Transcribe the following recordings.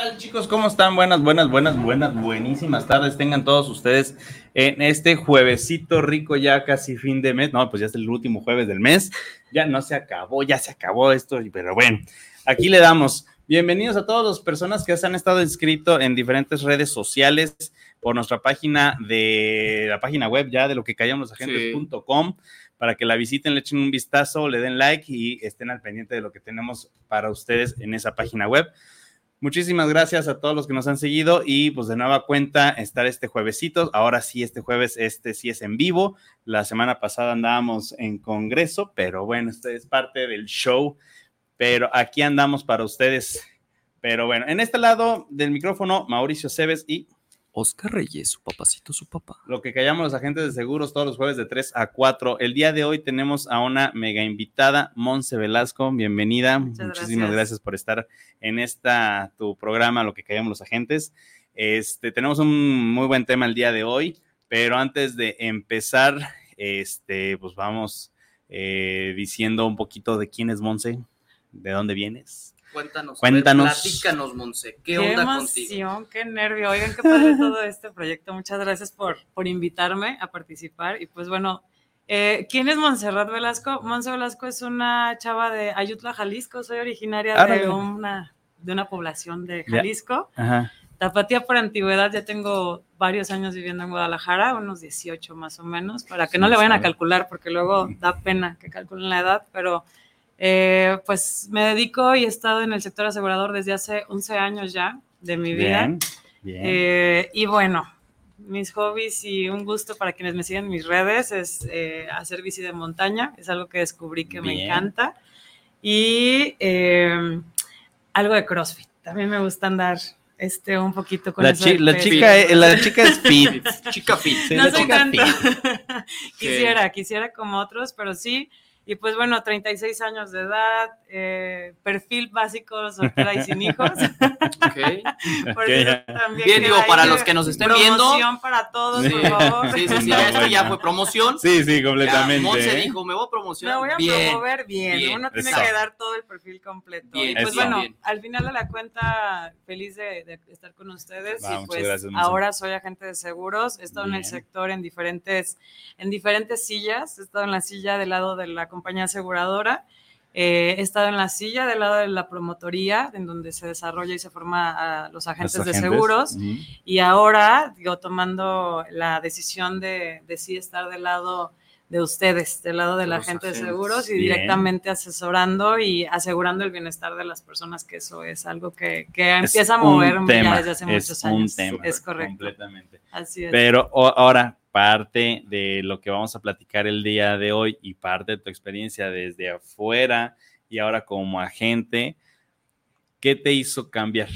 tal chicos? ¿Cómo están? Buenas, buenas, buenas, buenas, buenísimas tardes. Tengan todos ustedes en este juevesito rico, ya casi fin de mes. No, pues ya es el último jueves del mes. Ya no se acabó, ya se acabó esto, pero bueno, aquí le damos. Bienvenidos a todas las personas que se han estado inscritos en diferentes redes sociales por nuestra página de la página web ya de lo que callamos agentes.com para que la visiten, le echen un vistazo, le den like y estén al pendiente de lo que tenemos para ustedes en esa página web. Muchísimas gracias a todos los que nos han seguido y pues de nueva cuenta estar este juevesito. Ahora sí, este jueves, este sí es en vivo. La semana pasada andábamos en congreso, pero bueno, este es parte del show. Pero aquí andamos para ustedes. Pero bueno, en este lado del micrófono, Mauricio Cebes y Oscar Reyes, su papacito, su papá. Lo que callamos los agentes de seguros todos los jueves de 3 a 4. El día de hoy tenemos a una mega invitada, Monse Velasco. Bienvenida. Muchas Muchísimas gracias. gracias. por estar en esta tu programa, Lo que callamos los agentes. Este, tenemos un muy buen tema el día de hoy, pero antes de empezar, este, pues vamos eh, diciendo un poquito de quién es Monse, de dónde vienes. Cuéntanos. Cuéntanos. a ver, platícanos, Monse. ¿Qué, Qué, onda emoción, contigo? qué nervio. Oigan, qué padre todo este proyecto. Muchas gracias por, por invitarme a participar. Y pues bueno, eh, ¿quién es Montserrat Velasco? Monse Velasco es una chava de Ayutla, Jalisco. Soy originaria de Árale. una, de una población de Ya. Jalisco. Ajá. Tapatía por antigüedad, ya tengo varios años viviendo en Guadalajara, unos 18 más o menos, para que no Sí, le vayan a sabe. calcular, porque luego da pena que calculen la edad, pero eh, pues me dedico y he estado en el sector asegurador desde hace 11 años ya de mi vida. Bien, bien. Eh, y bueno, mis hobbies y un gusto para quienes me siguen en mis redes es eh, hacer bici de montaña, es algo que descubrí que me Bien. encanta. Y eh, algo de CrossFit, también me gusta andar este, un poquito con la, chi- chica, es- la chica es fit. Chica fit. Sí, no la soy chica tanto. quisiera, quisiera como otros, pero sí. Y pues bueno, 36 años de edad, eh, perfil básico, soltera y sin hijos. Ok. Por Ok. eso también Bien, digo, para los que nos estén viendo. Promoción para todos, Sí. por favor. Sí, sí, sí, No, ya, fue promoción. Sí, sí, Ya, completamente. Monse ¿eh? dijo, me voy a Me promocionar. voy a bien. promover bien. bien, Uno tiene exacto. que dar todo el perfil completo. Bien, y pues eso. bueno, bien. al final de la cuenta, feliz de, de estar con ustedes. Va, y pues gracias, ahora soy agente de seguros. He estado en el sector en diferentes, en diferentes sillas. He estado en la silla del lado de la compañía aseguradora. Eh, he estado en la silla del lado de la promotoría, en donde se desarrolla y se forma a los agentes Los de agentes. seguros. Ujú. Y ahora, digo, tomando la decisión de, de sí estar del lado de ustedes, del lado de la Los gente de agentes. seguros y Bien. directamente asesorando y asegurando el bienestar de las personas, que eso es algo que, que empieza a moverme ya desde hace muchos años. tema, es correcto. Completamente. Así es. Pero ahora, parte de lo que vamos a platicar el día de hoy y parte de tu experiencia desde afuera y ahora como agente, ¿qué te hizo cambiar?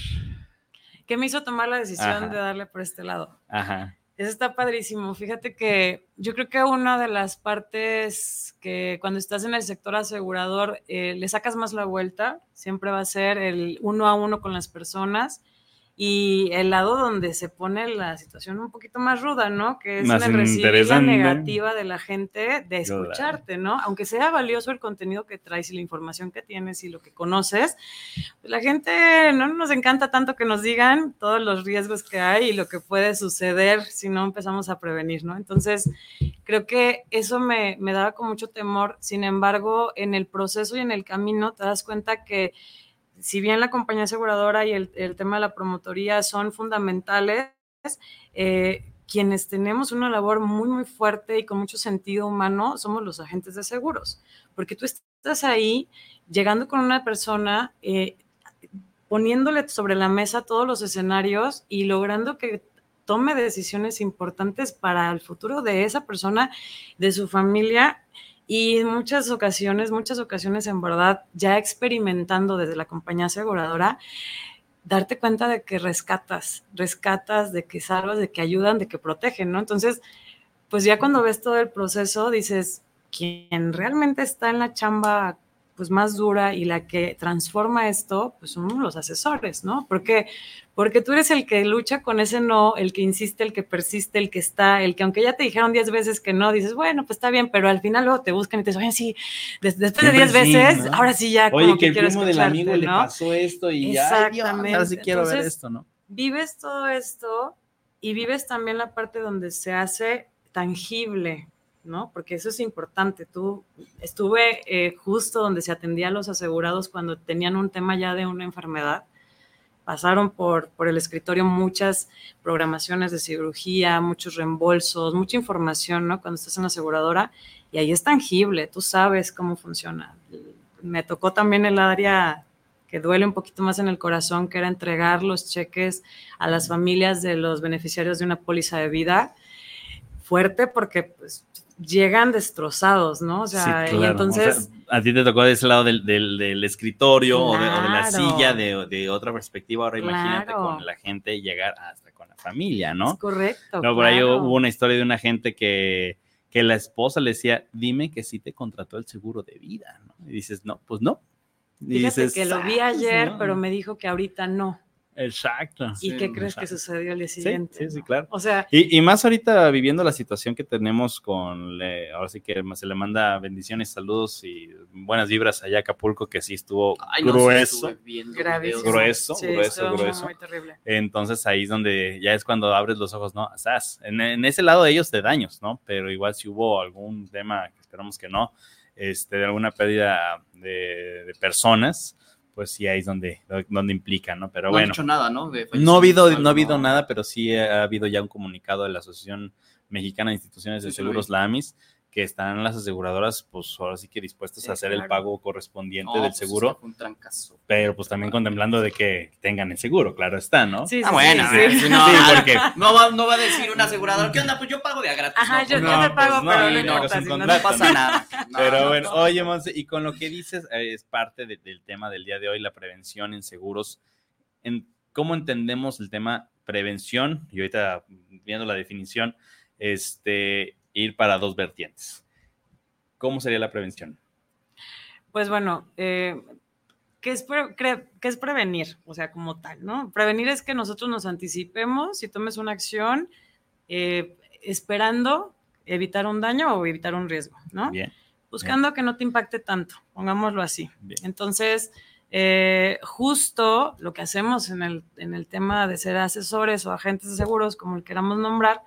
¿Qué me hizo tomar la decisión Ajá. de darle por este lado? Ajá. Eso está padrísimo. Fíjate que yo creo que una de las partes que cuando estás en el sector asegurador eh, le sacas más la vuelta, siempre va a ser el uno a uno con las personas y el lado donde se pone la situación un poquito más ruda, ¿no? Que es Más el recibir la negativa de la gente de escucharte, ¿no? Aunque sea valioso el contenido que traes y la información que tienes y lo que conoces, pues la gente no nos encanta tanto que nos digan todos los riesgos que hay y lo que puede suceder si no empezamos a prevenir, ¿no? Entonces, creo que eso me, me daba con mucho temor. Sin embargo, en el proceso y en el camino te das cuenta que si bien la compañía aseguradora y el, tema de la promotoría son fundamentales, eh, quienes tenemos una labor muy, muy fuerte y con mucho sentido humano somos los agentes de seguros, porque tú estás ahí llegando con una persona, eh, poniéndole sobre la mesa todos los escenarios y logrando que tome decisiones importantes para el futuro de esa persona, de su familia Y en muchas ocasiones, muchas ocasiones en verdad, ya experimentando desde la compañía aseguradora, darte cuenta de que rescatas, rescatas, de que salvas, de que ayudan, de que protegen, ¿no? Entonces, pues ya cuando ves todo el proceso, dices, quien realmente está en la chamba pues más dura y la que transforma esto, pues son los asesores, ¿no? Porque, porque tú eres el que lucha con ese no, el que insiste, el que persiste, el que está, el que aunque ya te dijeron diez veces que no, dices, bueno, pues está bien, pero al final luego te buscan y te dicen, oye, sí, después de Siempre diez sí, veces, ¿no? ahora sí ya Oye, como que el quiero primo del amigo le pasó esto y ya, Exactamente. ahora sí quiero ver esto, ¿no? vives todo esto y vives también la parte donde se hace tangible, ¿no? Porque eso es importante. Tú estuve eh, justo donde se atendía a los asegurados cuando tenían un tema ya de una enfermedad. Pasaron por, por el escritorio muchas programaciones de cirugía, muchos reembolsos, mucha información, ¿no? Cuando estás en la aseguradora y ahí es tangible, tú sabes cómo funciona. Me tocó también el área que duele un poquito más en el corazón, que era entregar los cheques a las familias de los beneficiarios de una póliza de vida. Fuerte porque pues, llegan destrozados, ¿no? O sea, Sí, y entonces... O sea, a ti te tocó de ese lado del, del- del escritorio o, de, o de la silla de, de otra perspectiva. Ahora imagínate con la gente llegar hasta con la familia, Es ¿no? correcto. No, por ahí hubo una historia de una gente que, que la esposa le decía, dime que sí te contrató el seguro de vida, ¿no? Y dices, no, pues no. Y Fíjate dices, que lo vi "Ah, ayer, no". pero me dijo que ahorita no. Exacto. ¿Y Sí, qué crees que sucedió el día Sí, siguiente? sí, sí, no? claro. O sea, Y, y más ahorita viviendo la situación que tenemos con, le- ahora sí que se le manda bendiciones, saludos y buenas vibras allá a Acapulco, que sí estuvo Ay, no grueso. Grueso, Sí, grueso, muy, grueso. muy terrible. Entonces ahí es donde ya es cuando abres los ojos, ¿no? Sas. En, en ese lado de ellos de daños, ¿no? Pero igual si hubo algún tema, que esperamos que no, este, de alguna pérdida de, de personas, pues sí ahí es donde, donde implica, ¿no? Pero No han bueno. dicho nada, ¿no? De No ha habido, no ha habido nada, pero sí ha habido ya un comunicado de la Asociación Mexicana de Instituciones de Sí, Seguros, la AMIS, que están las aseguradoras, pues ahora sí que dispuestas Sí, a hacer el pago correspondiente No, del pues, es seguro, un trancazo. pero pues también contemplando de que tengan el seguro, claro está, ¿no? Sí, sí, Ah, bueno, sí, sí, sí. no, Sí, porque No va, no va a decir un asegurador, ¿qué onda? Pues yo pago de a gratis. Ajá, ¿no? yo, yo no, te pago, pues pero no, importa. si pasa nada. No, Pero no, bueno, no. oye, Monse, y con lo que dices, eh, es parte de- del tema del día de hoy, la prevención en seguros. En, ¿Cómo entendemos el tema prevención? Y ahorita viendo la definición, este, ir para dos vertientes. ¿Cómo sería la prevención? Pues bueno, eh, ¿qué, es pre- cre- qué es prevenir? O sea, como tal, ¿no? Prevenir es que nosotros nos anticipemos y tomes una acción eh, esperando evitar un daño o evitar un riesgo, ¿no? Bien, Buscando que no te impacte tanto, pongámoslo así. bien. Entonces, eh, justo lo que hacemos en el, en el tema de ser asesores o agentes de seguros, como el queramos nombrar,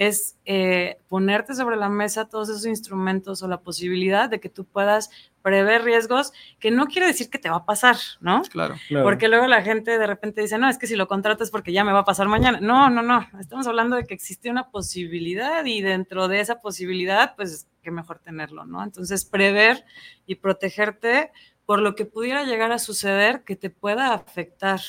es eh, ponerte sobre la mesa todos esos instrumentos o la posibilidad de que tú puedas prever riesgos, que no quiere decir que te va a pasar, ¿no? Claro. Porque luego la gente de repente dice, no, es que si lo contratas porque ya me va a pasar mañana. No, no, no. Estamos hablando de que existe una posibilidad y dentro de esa posibilidad, pues qué mejor tenerlo, ¿no? Entonces, prever y protegerte por lo que pudiera llegar a suceder que te pueda afectar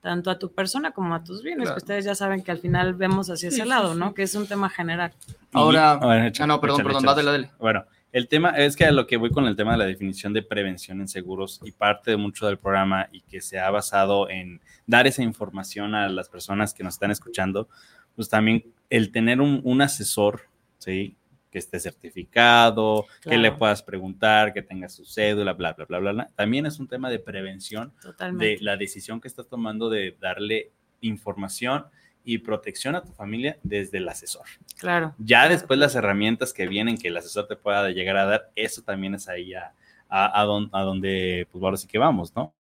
tanto a tu persona como a tus bienes, Claro. que ustedes ya saben que al final vemos hacia Sí, ese sí, lado, sí. ¿no? Que es un tema general. Ahora- ver, Ah, no, perdón, perdón, dale, dale. Bueno, el tema es que a lo que voy con el tema de la definición de prevención en seguros y parte de mucho del programa y que se ha basado en dar esa información a las personas que nos están escuchando, pues también el tener un, un asesor, ¿sí? Que esté certificado, que le puedas preguntar, que tenga su cédula, bla, bla, bla, bla, bla. También es un tema de prevención Totalmente. de la decisión que estás tomando de darle información y protección a tu familia desde el asesor. Claro. Ya después las herramientas que vienen que el asesor te pueda llegar a dar, eso también es ahí a, a, a don- a donde, pues ahora sí que vamos, ¿no?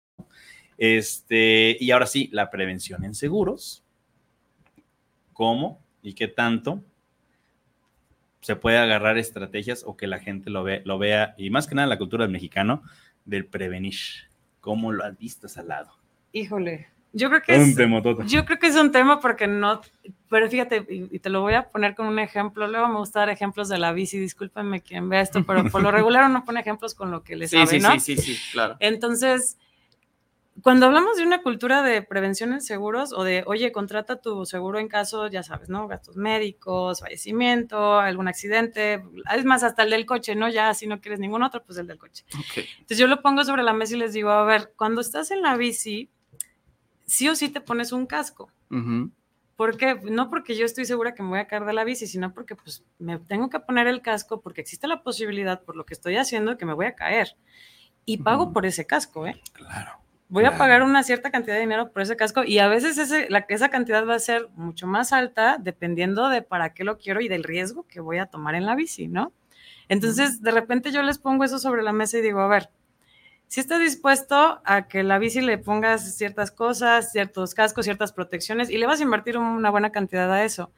Este, y ahora sí, la prevención en seguros. ¿Cómo y qué tanto se puede agarrar estrategias o que la gente lo, ve, lo vea, y más que nada la cultura del mexicano, del prevenir? ¿Cómo lo has visto al lado? Híjole. Yo creo que Un es. Yo creo que es un tema porque no, pero fíjate, y, y te lo voy a poner con un ejemplo. Luego me gusta dar ejemplos de la bici, discúlpenme quien vea esto, pero por lo regular uno pone ejemplos con lo que le Sí, sabe, sí, ¿no? sí, sí, sí, claro. Entonces, cuando hablamos de una cultura de prevención en seguros o de, oye, contrata tu seguro en caso, ya sabes, ¿no? Gastos médicos, fallecimiento, algún accidente, es más, hasta el del coche, ¿no? Ya si no quieres ningún otro, pues el del coche. Ok. Entonces yo lo pongo sobre la mesa y les digo, a ver, cuando estás en la bici, sí o sí te pones un casco. Ujú. ¿Por qué? No porque yo estoy segura que me voy a caer de la bici, sino porque pues me tengo que poner el casco porque existe la posibilidad por lo que estoy haciendo que me voy a caer. Y pago Ujú. por ese casco, ¿eh? Claro. Voy a pagar una cierta cantidad de dinero por ese casco y a veces ese, la, esa cantidad va a ser mucho más alta dependiendo de para qué lo quiero y del riesgo que voy a tomar en la bici, ¿no? Entonces, de repente yo les pongo eso sobre la mesa y digo, a ver, si estás dispuesto a que la bici le pongas ciertas cosas, ciertos cascos, ciertas protecciones y le vas a invertir una buena cantidad a eso,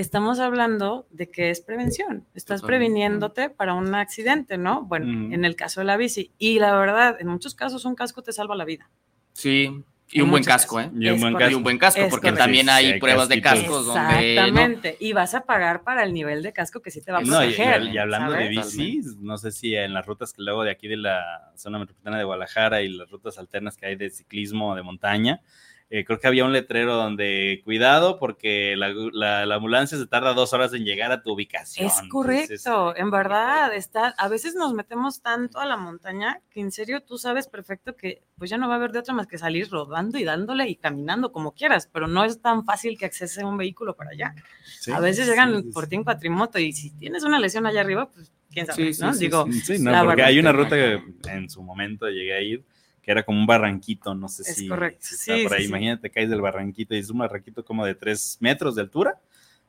estamos hablando de que es prevención. Estás Totalmente. previniéndote para un accidente, ¿no? Bueno, Mm. en el caso de la bici. Y la verdad, en muchos casos un casco te salva la vida. Sí. Y En un buen casco, ¿eh? Y un buen correcto. Y un buen casco, porque correcto. también sí, hay pruebas de cascos donde. ¿no? Exactamente. Y vas a pagar para el nivel de casco que sí te va a No, y, proteger. y- y hablando de bicis, no sé si en las rutas que luego de aquí de la zona metropolitana de Guadalajara y las rutas alternas que hay de ciclismo de montaña, eh, creo que había un letrero donde cuidado porque la, la- la ambulancia se tarda dos horas en llegar a tu ubicación. Es Entonces, correcto, en verdad, está, a veces nos metemos tanto a la montaña que en serio tú sabes perfecto que pues ya no va a haber de otra más que salir rodando y dándole y caminando como quieras, pero no es tan fácil que accese un vehículo para allá. sí, a veces llegan sí, por ti en cuatrimoto y si tienes una lesión allá arriba, pues quién sabe, ¿no? sí, Digo, sí. Sí, no, porque hay una ruta que en su momento llegué a ir que era como un barranquito, no sé Es si, correcto, si está sí, por ahí. sí. Imagínate, caes del barranquito y es un barranquito como de tres metros de altura,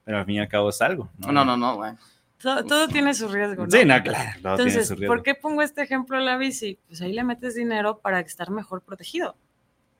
pero al fin y al cabo es algo. No, no, no, no, güey. todo, todo tiene su riesgo, ¿no? Sí, no, claro. todo tiene Entonces, su riesgo. ¿por qué pongo este ejemplo de la bici? Pues ahí le metes dinero para estar mejor protegido.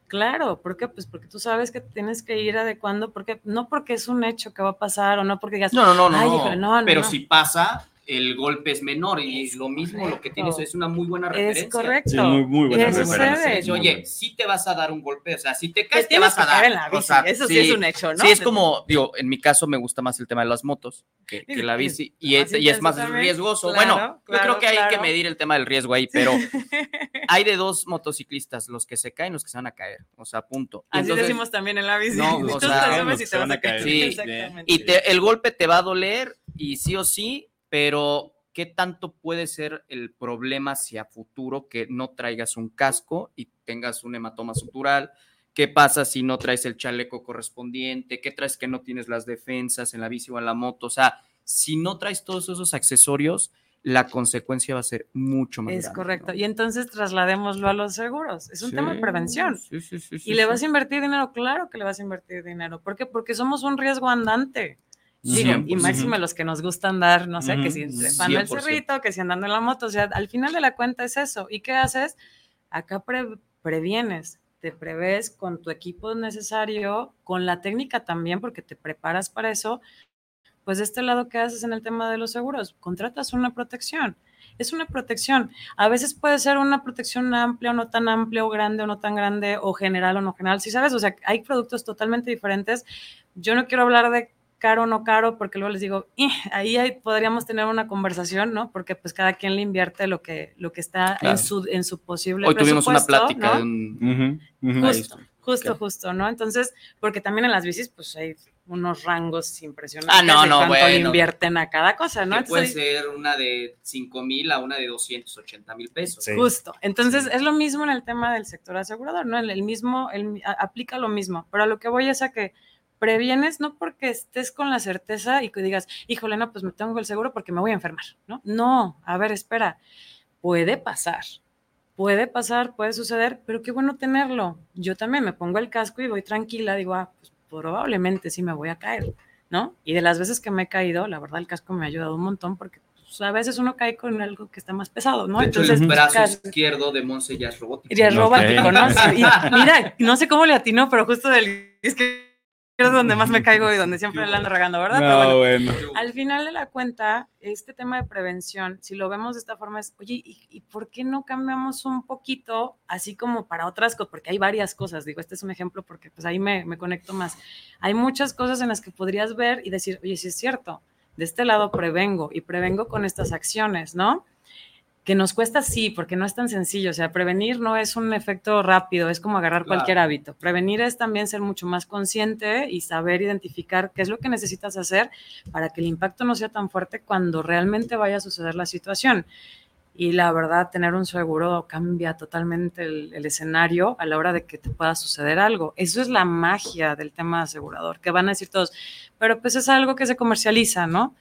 Claro, ¿por qué? Pues porque tú sabes que tienes que ir adecuando, porque no porque es un hecho que va a pasar o no porque digas, No, no, no, no. Ay, no. no, no, Pero no. si pasa, el golpe es menor y Es lo mismo lo que tienes es una muy buena referencia. es correcto. Sí, muy- muy buena ¿Qué referencia. sucede? Sí, oye, si te vas a dar un golpe, o sea, si te caes, te tienes vas que a dar. en la O bici, sea, eso sí, es un hecho, ¿no? Sí, es como, digo, en mi caso me gusta más el tema de las motos que, que Sí, la sí, bici y es, y más riesgoso. Claro, bueno, yo creo que hay que medir el tema del riesgo ahí, pero hay de dos motociclistas, los que se caen, los que se van a caer, o sea, punto. Y Así entonces- decimos también en la bici. No, o sea, sabes los si que te van vas a caer. Sí, Exactamente. Y te- el golpe te va a doler y sí o sí, pero ¿qué tanto puede ser el problema hacia futuro que no traigas un casco y tengas un hematoma sutural? ¿Qué pasa si no traes el chaleco correspondiente? ¿Qué traes que no tienes las defensas en la bici o en la moto? O sea, si no traes todos esos accesorios, la consecuencia va a ser mucho más Es grande, correcto. ¿no? Y entonces trasladémoslo a los seguros. Es un tema de prevención. sí, sí, ¿Y le vas a invertir dinero? Claro que le vas a invertir dinero. ¿Por qué? Porque somos un riesgo andante. Digo, y 100%. máxime los que nos gusta andar, no sé, que si el 100%. cerrito, que si andando en la moto, o sea, al final de la cuenta es eso. ¿Y qué haces? Acá pre- previenes, te prevés con tu equipo necesario, con la técnica también, porque te preparas para eso. Pues de este lado, ¿qué haces en el tema de los seguros? Contratas una protección. Es una protección. A veces puede ser una protección amplia o no tan amplia, o grande o no tan grande, o general o no general. Si sabes, o sea, hay productos totalmente diferentes. Yo no quiero hablar de caro o no caro, porque luego les digo, "Ih", ahí hay- podríamos tener una conversación, ¿no? Porque pues cada quien le invierte lo que, lo que está Claro. en, su, en su posible Hoy tuvimos una plática ¿no? Ahí Justo, justo, justo, ¿no? Entonces, porque también en las bicis, pues hay unos rangos impresionantes Ah, no, de no, cuánto bueno. invierten a cada cosa, ¿no? puede ser una de 5 mil a una de 280 mil pesos. Sí. Justo. Entonces, Sí. es lo mismo en el tema del sector asegurador, ¿no? El, el mismo, el- a- aplica lo mismo, pero a lo que voy es a que previenes no porque estés con la certeza y que digas, híjole, no, pues me tengo el seguro porque me voy a enfermar, ¿no? No, a ver, espera, puede pasar, puede pasar, puede suceder, pero qué bueno tenerlo. Yo también me pongo el casco y voy tranquila, digo, ah, pues probablemente sí me voy a caer, ¿no? Y de las veces que me he caído, la verdad el casco me ha ayudado un montón porque pues, a veces uno cae con algo que está más pesado, ¿no? De hecho, Entonces, el brazo izquierdo de Monse ya es robótico. y es Ok. robótico, ¿no? Y mira, no sé cómo le atinó, pero justo del es que es donde más me caigo y donde siempre ando regando, ¿verdad? Pero No, bueno, bueno. al final de la cuenta, este tema de prevención, si lo vemos de esta forma, es, oye, ¿y, y por qué no cambiamos un poquito, así como para otras cosas? Porque hay varias cosas, digo, este es un ejemplo porque pues ahí me, me conecto más. Hay muchas cosas en las que podrías ver y decir, oye, sí es cierto, de este lado prevengo y prevengo con estas acciones, ¿no? Que nos cuesta sí, porque no es tan sencillo. O sea, prevenir no es un efecto rápido, es como agarrar Claro. cualquier hábito. Prevenir es también ser mucho más consciente y saber identificar qué es lo que necesitas hacer para que el impacto no sea tan fuerte cuando realmente vaya a suceder la situación. Y la verdad, tener un seguro cambia totalmente el, el escenario a la hora de que te pueda suceder algo. Eso es la magia del tema asegurador, que van a decir todos, pero pues es algo que se comercializa, ¿no?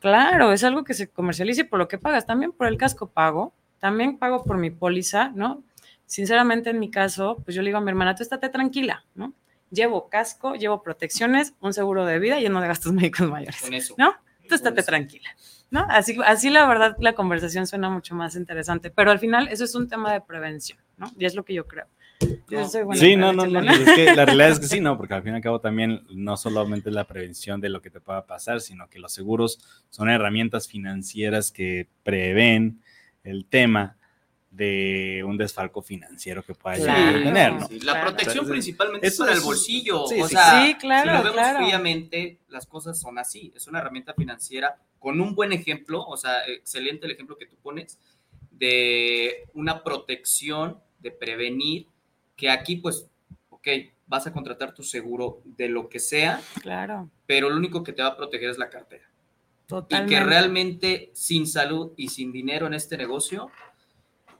Claro, es algo que se comercializa y por lo que pagas, también por el casco pago, también pago por mi póliza, ¿no? Sinceramente, en mi caso, pues yo le digo a mi hermana, tú estate tranquila, ¿no? Llevo casco, llevo protecciones, un seguro de vida y uno de gastos médicos mayores, Con eso. ¿no? Tú estate tranquila, ¿no? Así, así la verdad, la conversación suena mucho más interesante, pero al final eso es un tema de prevención, ¿no? Y es lo que yo creo. Yo No. soy buena Sí, no, no, no. pues es que la realidad es que sí, no, porque al fin y al cabo también no solamente es la prevención de lo que te pueda pasar, sino que los seguros son herramientas financieras que prevén el tema de un desfalco financiero que pueda llegar a Claro. tener, ¿no? Sí, La Claro. protección Entonces, principalmente es para el bolsillo. sí, o sí, sea, Sí, claro, si lo vemos claro. fríamente, las cosas son así. Es una herramienta financiera con un buen ejemplo, o sea, excelente el ejemplo que tú pones de una protección, de prevenir, que aquí pues, ok, vas a contratar tu seguro de lo que sea, Claro, pero lo único que te va a proteger es la cartera. Y que realmente sin salud y sin dinero en este negocio,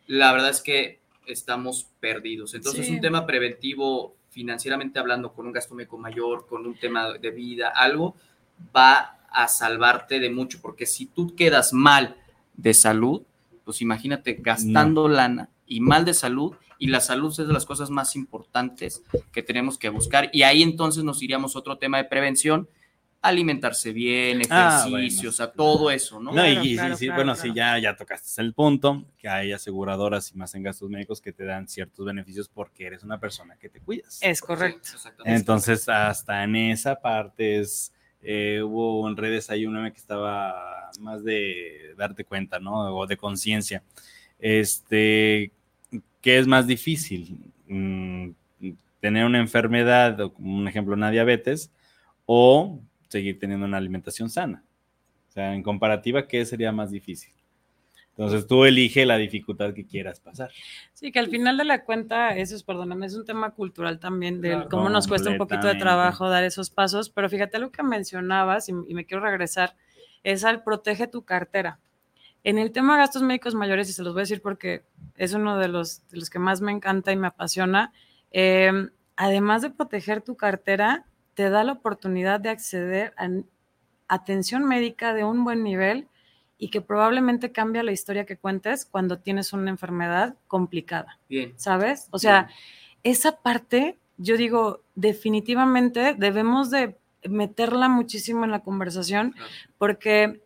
la verdad es que estamos perdidos. Entonces, Sí. un tema preventivo, financieramente hablando, con un gasto médico mayor, con un tema de vida, algo, va a salvarte de mucho, porque si tú quedas mal de salud, pues imagínate gastando lana y mal de salud, y la salud es de las cosas más importantes que tenemos que buscar, y ahí entonces nos iríamos a otro tema de prevención, alimentarse bien, Ah, ejercicios, bueno. a todo eso, ¿no? No, y- Claro, y, claro, sí, claro, bueno, claro. sí, ya, ya tocaste el punto, que hay aseguradoras y más en gastos médicos que te dan ciertos beneficios porque eres una persona que te cuidas. Es correcto. Sí. Entonces, hasta en esa parte es, eh, hubo en redes ahí un meme que estaba más de darte cuenta, ¿no? O de conciencia. Este, ¿qué es más difícil? Mm, tener una enfermedad, o como un ejemplo, una diabetes, o seguir teniendo una alimentación sana. O sea, en comparativa, ¿qué sería más difícil? Entonces tú elige la dificultad que quieras pasar. Sí, que al final de la cuenta, eso es, perdóname, es un tema cultural también, de Claro. cómo nos cuesta un poquito de trabajo dar esos pasos, pero fíjate lo que mencionabas, y, y me quiero regresar, es al protege tu cartera. En el tema de gastos médicos mayores, y se los voy a decir porque es uno de los, de los que más me encanta y me apasiona, eh, además de proteger tu cartera, te da la oportunidad de acceder a atención médica de un buen nivel y que probablemente cambia la historia que cuentes cuando tienes una enfermedad complicada, Bien. ¿sabes? O sea, esa parte, yo digo, definitivamente debemos de meterla muchísimo en la conversación Claro. porque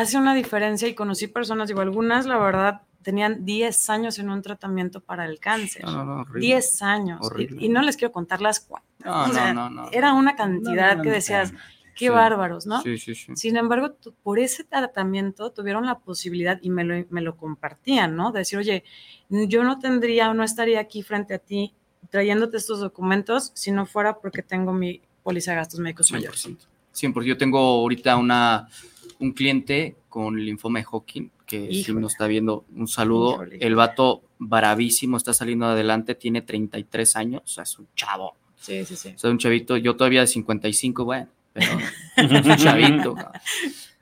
hace una diferencia y conocí personas, digo, algunas, la verdad, tenían 10 años en un tratamiento para el cáncer. No, no, no, horrible. 10 años. Y- Horrible. Y, no les quiero contar las cuantas. No, o sea, no, no, no. Era una cantidad que decías, qué Sí. bárbaros, ¿no? Sí, sí, sí. Sin embargo, por ese tratamiento tuvieron la posibilidad y me lo, me lo compartían, ¿no? De decir, oye, yo no tendría o no estaría aquí frente a ti trayéndote estos documentos si no fuera porque tengo mi póliza de gastos médicos mayores. 100%. 100%. Yo tengo ahorita una, un cliente con linfoma de Hodgkin que sí nos está viendo. Un saludo. Híjole. El vato bravísimo, está saliendo adelante, tiene 33 años, o sea, es un chavo. Sí, sí, sí. O sea, un chavito, yo todavía de 55, bueno, pero es un chavito.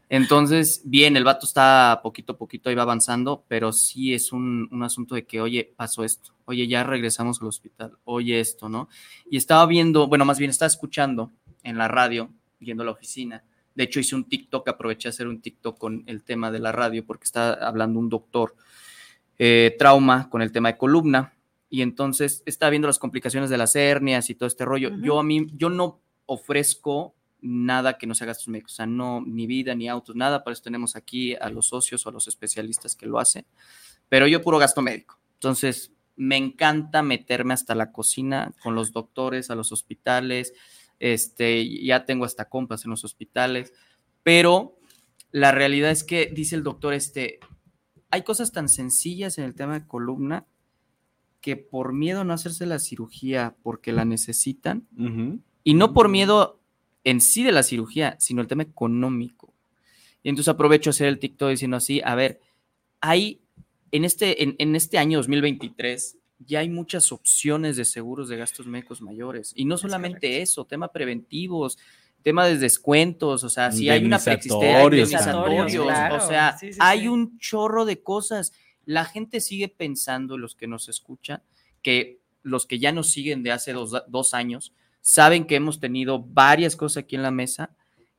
Entonces, bien, el vato está poquito a poquito, ahí va avanzando, pero sí es un, un asunto de que, oye, pasó esto, oye, ya regresamos al hospital, oye esto, ¿no? Y estaba viendo, bueno, más bien estaba escuchando en la radio, viendo la oficina. De hecho, hice un TikTok, aproveché a hacer un TikTok con el tema de la radio, porque está hablando un doctor eh, trauma con el tema de columna, y entonces estaba viendo las complicaciones de las hernias y todo este rollo. Yo a mí, yo no ofrezco nada que no sea gastos médicos, o sea, no, ni vida, ni autos, nada, por eso tenemos aquí a los socios o a los especialistas que lo hacen, pero yo puro gasto médico. Entonces, me encanta meterme hasta la cocina con los doctores, a los hospitales, este, ya tengo hasta compas en los hospitales, pero la realidad es que, dice el doctor, este, hay cosas tan sencillas en el tema de columna que por miedo a no hacerse la cirugía porque la necesitan, y no por miedo en sí de la cirugía, sino el tema económico. Y entonces aprovecho a hacer el TikTok diciendo así, a ver, hay en este, en, en este año 2023 ya hay muchas opciones de seguros de gastos médicos mayores. Y no solamente eso, tema preventivos, tema de descuentos, o sea, si hay una preexistencia, claro. o sea, Sí, sí, hay sí. un chorro de cosas. La gente sigue pensando, los que nos escuchan, que los que ya nos siguen de hace dos, dos años, saben que hemos tenido varias cosas aquí en la mesa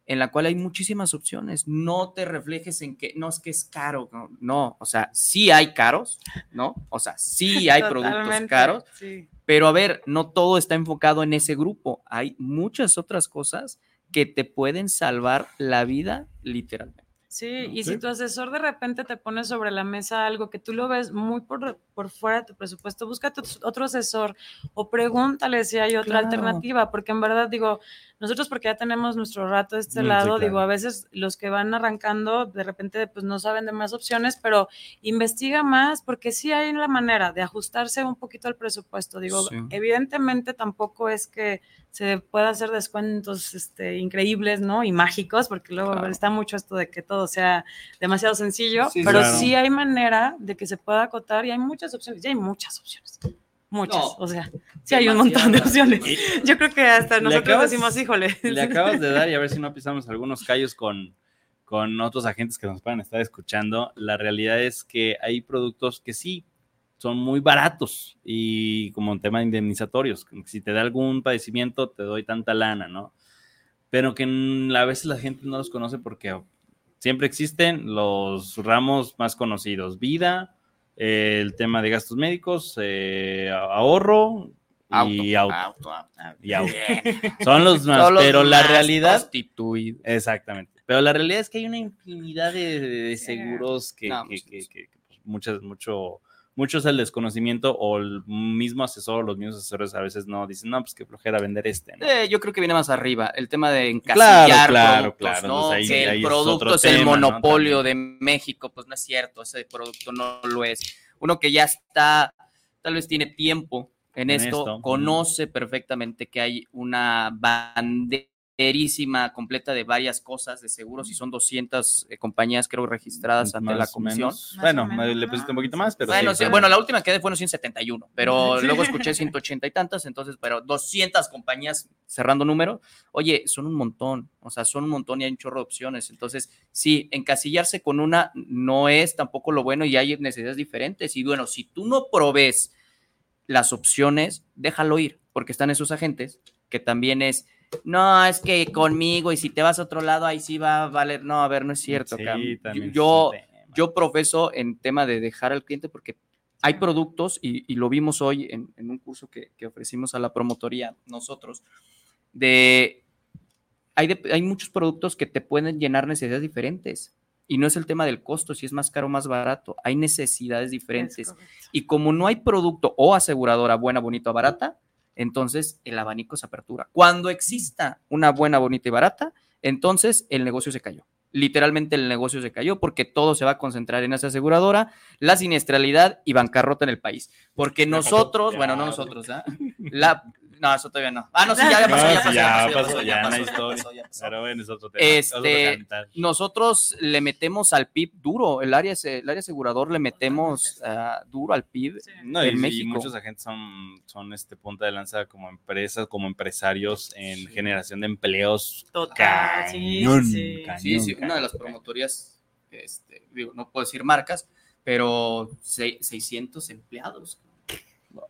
en la cual hay muchísimas opciones. No te reflejes en que no es que es caro, no, no, o sea, sí hay caros, ¿no? O sea, sí hay productos Totalmente, caros, sí. pero a ver, no todo está enfocado en ese grupo. Hay muchas otras cosas que te pueden salvar la vida literalmente. Sí, y si tu asesor de repente te pone sobre la mesa algo que tú lo ves muy por, por fuera de tu presupuesto, búscate otro- otro asesor o pregúntale si hay otra Claro. alternativa, porque en verdad digo, nosotros porque ya tenemos nuestro rato de este Mm, sí, lado, claro. digo, a veces los que van arrancando de repente pues no saben de más opciones, pero investiga más porque sí hay la manera de ajustarse un poquito al presupuesto. Digo, Sí. evidentemente tampoco es que se pueda hacer descuentos este, increíbles, ¿no? Y mágicos, porque luego Claro. está mucho esto de que todo sea demasiado sencillo, pero claro. sí hay manera de que se pueda acotar y hay muchas opciones, ya hay muchas opciones. Muchas, No, o sea, sí hay un montón de opciones. Yo creo que hasta nosotros acabas- decimos, híjole. Le acabas de dar y a ver si no pisamos algunos callos con, con otros agentes que nos puedan estar escuchando. La realidad es que hay productos que sí son muy baratos y como un tema de indemnizatorios. Si te da algún padecimiento, te doy tanta lana, ¿no? Pero que a veces la gente no los conoce porque siempre existen los ramos más conocidos: vida, eh, el tema de gastos médicos, eh, ahorro y auto. auto, auto. y auto. Son los más, Todos los pero la más realidad. Exactamente. Pero la realidad es que hay una infinidad de, seguros que, No, que- que- sí. que- que, muchas, mucho, mucho es el desconocimiento o el mismo asesor, los mismos asesores a veces no dicen, no, pues qué flojera vender este. ¿no? Eh, yo creo que viene más arriba, el tema de encasillar Claro, claro, productos, claro, ¿no? ahí- que ahí el producto es el monopolio de México, pues no es cierto, ese producto no lo es. Uno que ya está, tal vez tiene tiempo en, En esto, esto, conoce perfectamente que hay una banderísima completa de varias cosas de seguros y son 200 eh, compañías creo registradas ante la Más comisión. menos. Bueno, menos, le pusiste un ¿no? poquito más, pero Bueno, sí, bueno, la última que fueron 171, pero Sí. luego escuché 180 y tantas, entonces, pero 200 compañías cerrando número, oye, son un montón, o sea, son un montón y hay un chorro de opciones. Entonces, sí, encasillarse con una no es tampoco lo bueno y hay necesidades diferentes. Y bueno, si tú no provees las opciones, déjalo ir, porque están esos agentes que también es, no, es que conmigo y si te vas a otro lado, ahí sí va a valer. No, a ver, no es cierto. Sí, yo, yo profeso en tema de dejar al cliente porque hay productos, y, y lo vimos hoy en, en un curso que, que ofrecimos a la promotoría nosotros, de hay, de- hay muchos productos que te pueden llenar necesidades diferentes. Y no es el tema del costo, si es más caro o más barato. Hay necesidades Es diferentes. Y como no hay producto o aseguradora buena, bonita o barata, entonces el abanico se apertura. Cuando exista una buena, bonita y barata, entonces el negocio se cayó. Literalmente el negocio se cayó porque todo se va a concentrar en esa aseguradora, la siniestralidad y bancarrota en el país. Porque nosotros, bueno, no nosotros, ¿ah? La, no, eso todavía no. Ah, no, sí, ya, ya pasó, ya pasó, ya pasó, ya ya en la pasó. Pero bueno, es otro tema. Este. Nosotros le metemos al PIB duro, el área, el área asegurador le metemos ah, duro al PIB Sí. No, y, en y México. muchos agentes son, son este punta de lanza como empresas, como empresarios en Sí. generación de empleos. Total, sí, Cañón, sí. cañón. Sí, sí, una de las promotorías, este, digo, no puedo decir marcas, pero se- 600 empleados.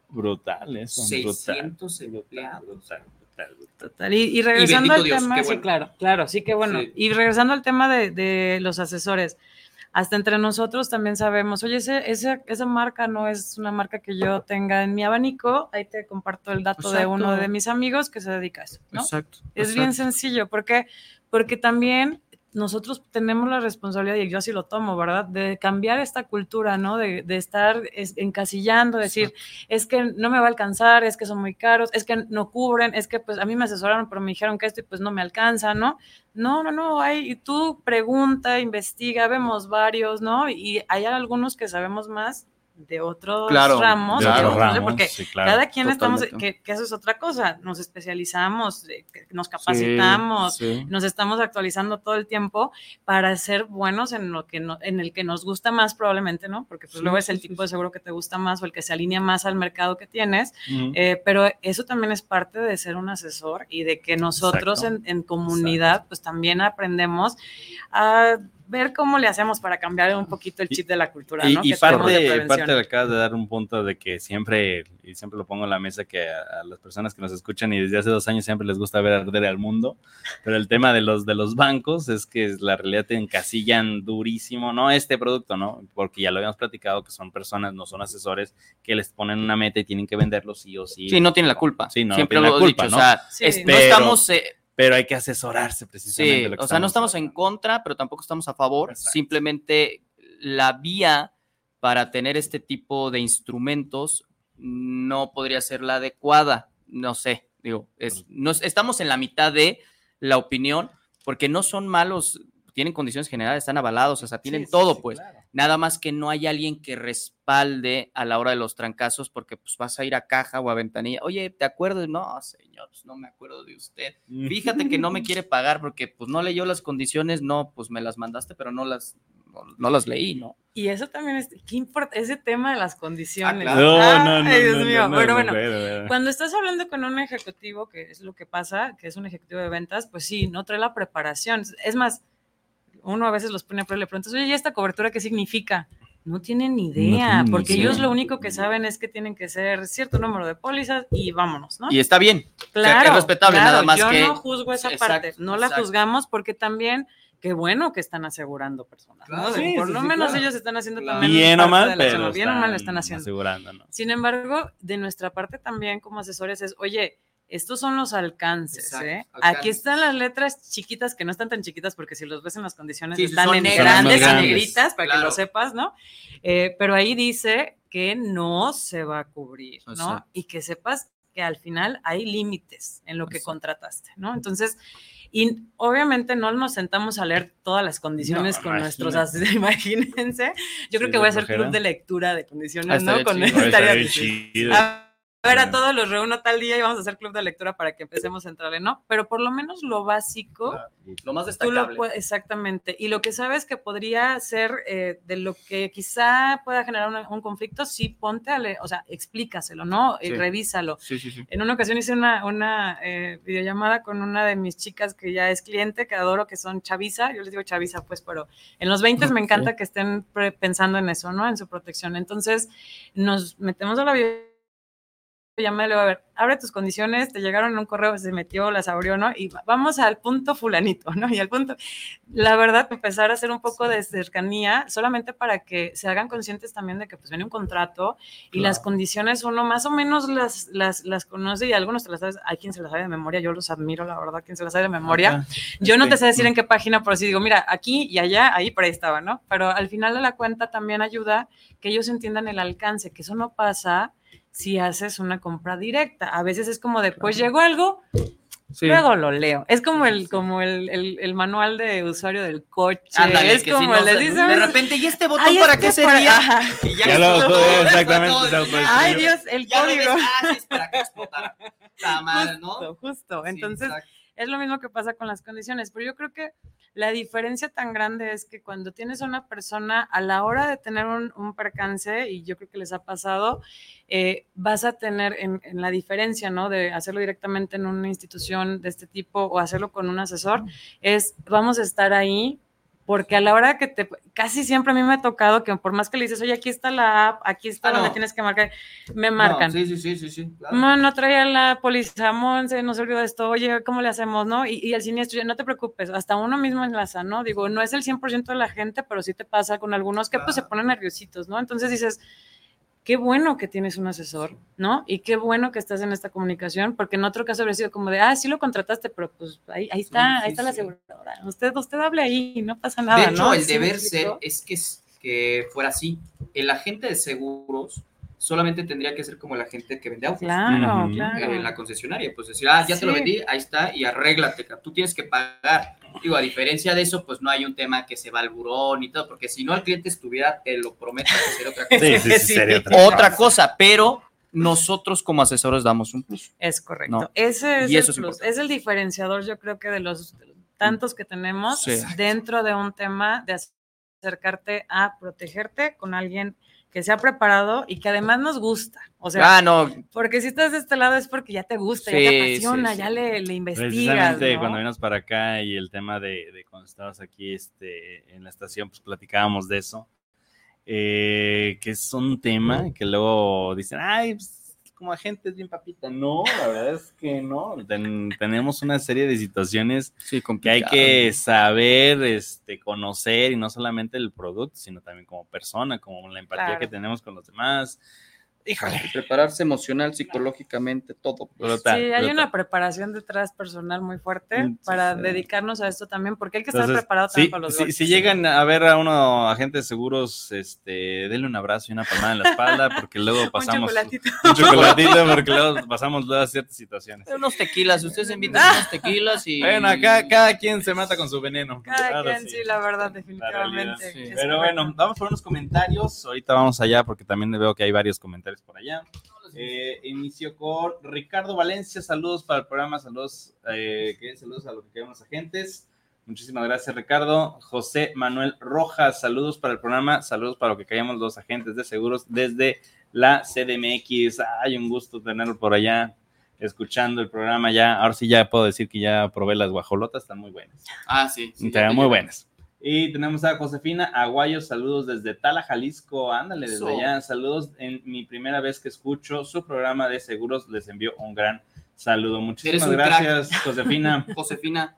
Brutal eso. brutal. 600 empleados. Brutal, brutal, brutal. Total. Y, y regresando al Dios, tema, qué sí, bueno. claro, claro, sí que bueno. Sí. Y regresando al tema de, de los asesores, hasta entre nosotros también sabemos, oye, ese, ese- esa marca no es una marca que yo tenga en mi abanico, ahí te comparto el dato de uno de mis amigos que se dedica a eso, ¿no? Exacto. Es bien sencillo, porque porque también nosotros tenemos la responsabilidad, y yo así lo tomo, ¿verdad? De cambiar esta cultura, ¿no? De, de estar es- encasillando, decir, es que no me va a alcanzar, es que son muy caros, es que no cubren, es que pues a mí me asesoraron, pero me dijeron que esto y pues no me alcanza, ¿no? No, no, no, hay, y tú pregunta, investiga, vemos varios, ¿no? Y hay algunos que sabemos más de otros Claro, ramos, de que otros no- ramos, porque sí, claro, cada quien estamos, que, que eso es otra cosa, nos especializamos, eh, nos capacitamos, Sí, sí. nos estamos actualizando todo el tiempo para ser buenos en lo que no- en el que nos gusta más probablemente, ¿no? Porque pues luego es el tipo de seguro que te gusta más o el que se alinea más al mercado que tienes, eh, pero eso también es parte de ser un asesor y de que nosotros en, en comunidad pues también aprendemos a ver cómo le hacemos para cambiar un poquito el chip de la cultura, Y, ¿no? y tenemos de parte, parte le acabas de dar un punto de que siempre, y siempre lo pongo en la mesa, que a, a las personas que nos escuchan y desde hace dos años siempre les gusta ver arder al mundo, pero el tema de los, de los bancos es que la realidad te encasillan durísimo, no este producto, ¿no? Porque ya lo habíamos platicado que son personas, no son asesores, que les ponen una meta y tienen que venderlo sí o sí. Sí, no tiene la culpa. Sí, no, Siempre tiene lo la culpa, dicho. ¿no? O sea, Sí. es- no Pero- estamos. eh, Pero hay que asesorarse precisamente. Sí, lo que o sea, no estamos hablando. en contra, pero tampoco estamos a favor. Exacto. Simplemente la vía para tener este tipo de instrumentos no podría ser la adecuada. No sé, digo, es, no, es- estamos en la mitad de la opinión porque no son malos, tienen condiciones generales, están avalados, o sea, tienen Sí, todo, sí, pues. claro. Nada más que no hay alguien que respalde a la hora de los trancazos porque pues vas a ir a caja o a ventanilla. Oye, ¿te acuerdas? No, señor, pues, no me acuerdo de usted. Fíjate que no me quiere pagar porque pues no leyó las condiciones, no, pues me las mandaste, pero no las, no, no las leí, ¿no? Y eso también es, ¿qué importa? Ese tema de las condiciones. Ah, claro. No, no, no. Ay, Dios no, mío. no, bueno, no, bueno, no, no. Cuando estás hablando con un ejecutivo, que es lo que pasa, que es un ejecutivo de ventas, pues sí, no trae la preparación. Es más, uno a veces los pone a prueba y le preguntas, oye, ¿y esta cobertura qué significa? No tienen ni idea, tienen ni porque idea. ellos lo único que saben es que tienen que ser cierto número de pólizas y vámonos, ¿no? Y está bien. Claro, es respetable, claro, nada más yo que- no juzgo esa Exacto, parte, no la exacto. juzgamos porque también qué bueno que están asegurando personas, ¿no? Claro. Sí, por sí, lo sí, menos claro. ellos están haciendo Claro. también Bien o mal, pero bien o mal lo están haciendo. asegurando, ¿no? Sin embargo, de nuestra parte también como asesores es, oye, estos son los alcances, Exacto, ¿eh? alcances. Aquí están las letras chiquitas que no están tan chiquitas porque si los ves en las condiciones Sí, están en grandes y negritas para que lo sepas, ¿no? Eh, pero ahí dice que no se va a cubrir, ¿no? Y que sepas que al final hay límites en lo que Exacto. contrataste, ¿no? Entonces, y obviamente no nos sentamos a leer todas las condiciones No, con nuestros, imagínate. as- imagínense. Yo creo que voy a hacer club de lectura de Ah, condiciones, ¿no? estaría Con chido. estaría- Estaría chido. A ver, a todos los reúno tal día y vamos a hacer club de lectura para que empecemos a entrarle, ¿no? Pero por lo menos lo básico, Lo más tú lo destacable. puedes, exactamente. Y lo que sabes que podría ser eh, de lo que quizá pueda generar una- un conflicto, sí ponte a leer, o sea, explícaselo, ¿no? Y revísalo. Sí, sí, sí. En una ocasión hice una, una eh, videollamada con una de mis chicas que ya es cliente, que adoro, que son Chavisa. Yo les digo Chavisa, pues, pero en los 20 me encanta que estén pensando en eso, ¿no? En su protección. Entonces, nos metemos a la videollamada y le digo, a ver, abre tus condiciones, te llegaron en un correo, se metió, las abrió, ¿no? Y va- vamos al punto fulanito, ¿no? Y al punto, la verdad, empezar a hacer un poco de cercanía, solamente para que se hagan conscientes también de que pues viene un contrato y las condiciones uno más o menos las, las, las conoce y algunos te las sabes, hay quien se las sabe de memoria, yo los admiro, la verdad, quien se las sabe de memoria. Yo no te sé decir en qué página, pero sí digo, mira, aquí y allá, ahí por ahí estaba, ¿no? Pero al final de la cuenta también ayuda que ellos entiendan el alcance, que eso no pasa si haces una compra directa. A veces es como de, pues llegó algo, Sí. luego lo leo. Es como el, como el, el- el manual de usuario del coche. Ándale, es que como si no el de, repente, ¿y este botón "Ay, para este qué para-" sería? Ajá. Y Ya lo- explotó, exactamente, explotó, se autodestruyó. Ay, Dios, el Ya lo código. ves, ah, sí, es para que explotara. Está mal, ¿no? Justo, justo. Sí, Entonces, exacto. Es lo mismo que pasa con las condiciones, pero yo creo que la diferencia tan grande es que cuando tienes a una persona a la hora de tener un, un percance, y yo creo que les ha pasado, eh, vas a tener en, en la diferencia, ¿no? De hacerlo directamente en una institución de este tipo o hacerlo con un asesor, es vamos a estar ahí. Porque a la hora que te, casi siempre a mí me ha tocado que por más que le dices, oye, aquí está la app, aquí está Ah, donde no. tienes que marcar, me marcan. No, sí, sí, sí, sí, sí. claro. No, no traía la póliza, Monse, no se olvidó de esto, oye, ¿cómo le hacemos, no? Y, y el siniestro, no te preocupes, hasta uno mismo enlaza, ¿no? Digo, no es el 100% de la gente, pero sí te pasa con algunos que pues se ponen nerviositos, ¿no? Entonces dices, qué bueno que tienes un asesor, ¿no? Y qué bueno que estás en esta comunicación, porque en otro caso habría sido como de, ah, sí lo contrataste, pero pues ahí, ahí está, Sí, sí, ahí está la aseguradora. Usted, usted hable ahí, no pasa nada, de hecho, ¿no? el ¿Sí me deber ser es que, es- que fuera así. El agente de seguros solamente tendría que ser como la gente que vende autos. Claro, claro. la concesionaria, pues decir, ah, ya te lo vendí, ahí está, y arréglate, tú tienes que pagar. Digo, a diferencia de eso, pues no hay un tema que se va al burón y todo, porque si no el cliente estuviera, te lo prometo que sería otra cosa. Sí, sí, sí, Sí. sería otra Otra cosa, pero nosotros como asesores damos un plus. Es correcto. No. Ese es, Y el eso es plus, importante. es el diferenciador, yo creo que de los tantos que tenemos Sí. dentro de un tema de acercarte a protegerte con alguien que se ha preparado y que además nos gusta. O sea, ah, no, porque si estás de este lado es porque ya te gusta, ya te apasiona, sí, sí. ya le, le investigas. Precisamente ¿no? cuando vienes para acá y el tema de, de cuando estabas aquí este, en la estación, pues platicábamos de eso. eh, que es un tema que luego dicen, ay, pues, como agente es bien papita. No, la verdad es que no. Ten- tenemos una serie de situaciones sí, que hay que saber, este, conocer y no solamente el producto, sino también como persona, como la empatía Claro. que tenemos con los demás. Híjole, prepararse emocional, psicológicamente, todo. brutal, sí, hay brutal. una preparación detrás personal muy fuerte Mm, para sí. dedicarnos a esto también, porque hay que estar preparado sí, también para los si, golpes. si llegan a ver a uno agentes de seguros, este, denle un abrazo y una palmada en la espalda, porque luego un pasamos chocolatito. un chocolatito, porque luego pasamos luego a ciertas situaciones. Unos tequilas, ustedes invitan unos tequilas y... Bueno, acá cada quien se mata con su veneno. Cada quien, sí. sí, la verdad, realidad, definitivamente. Pero correcto. bueno, vamos por unos comentarios. Ahorita vamos allá porque también veo que hay varios comentarios por allá. Eh, inicio con Ricardo Valencia. Saludos para el programa. Saludos, eh, saludos a los que queremos agentes. Muchísimas gracias, Ricardo. José Manuel Rojas, saludos para el programa. Saludos para lo que callamos los agentes de seguros desde la CDMX. Ay, un gusto tenerlo por allá escuchando el programa ya. Ahora sí ya puedo decir que ya probé las guajolotas, están muy buenas. Ah, sí. sí, Están muy buenas. Y tenemos a Josefina Aguayo, saludos desde Tala, Jalisco. Ándale, desde allá. Saludos en mi primera vez que escucho su programa de seguros. Les envío un gran saludo. Muchísimas gracias, Josefina. Josefina,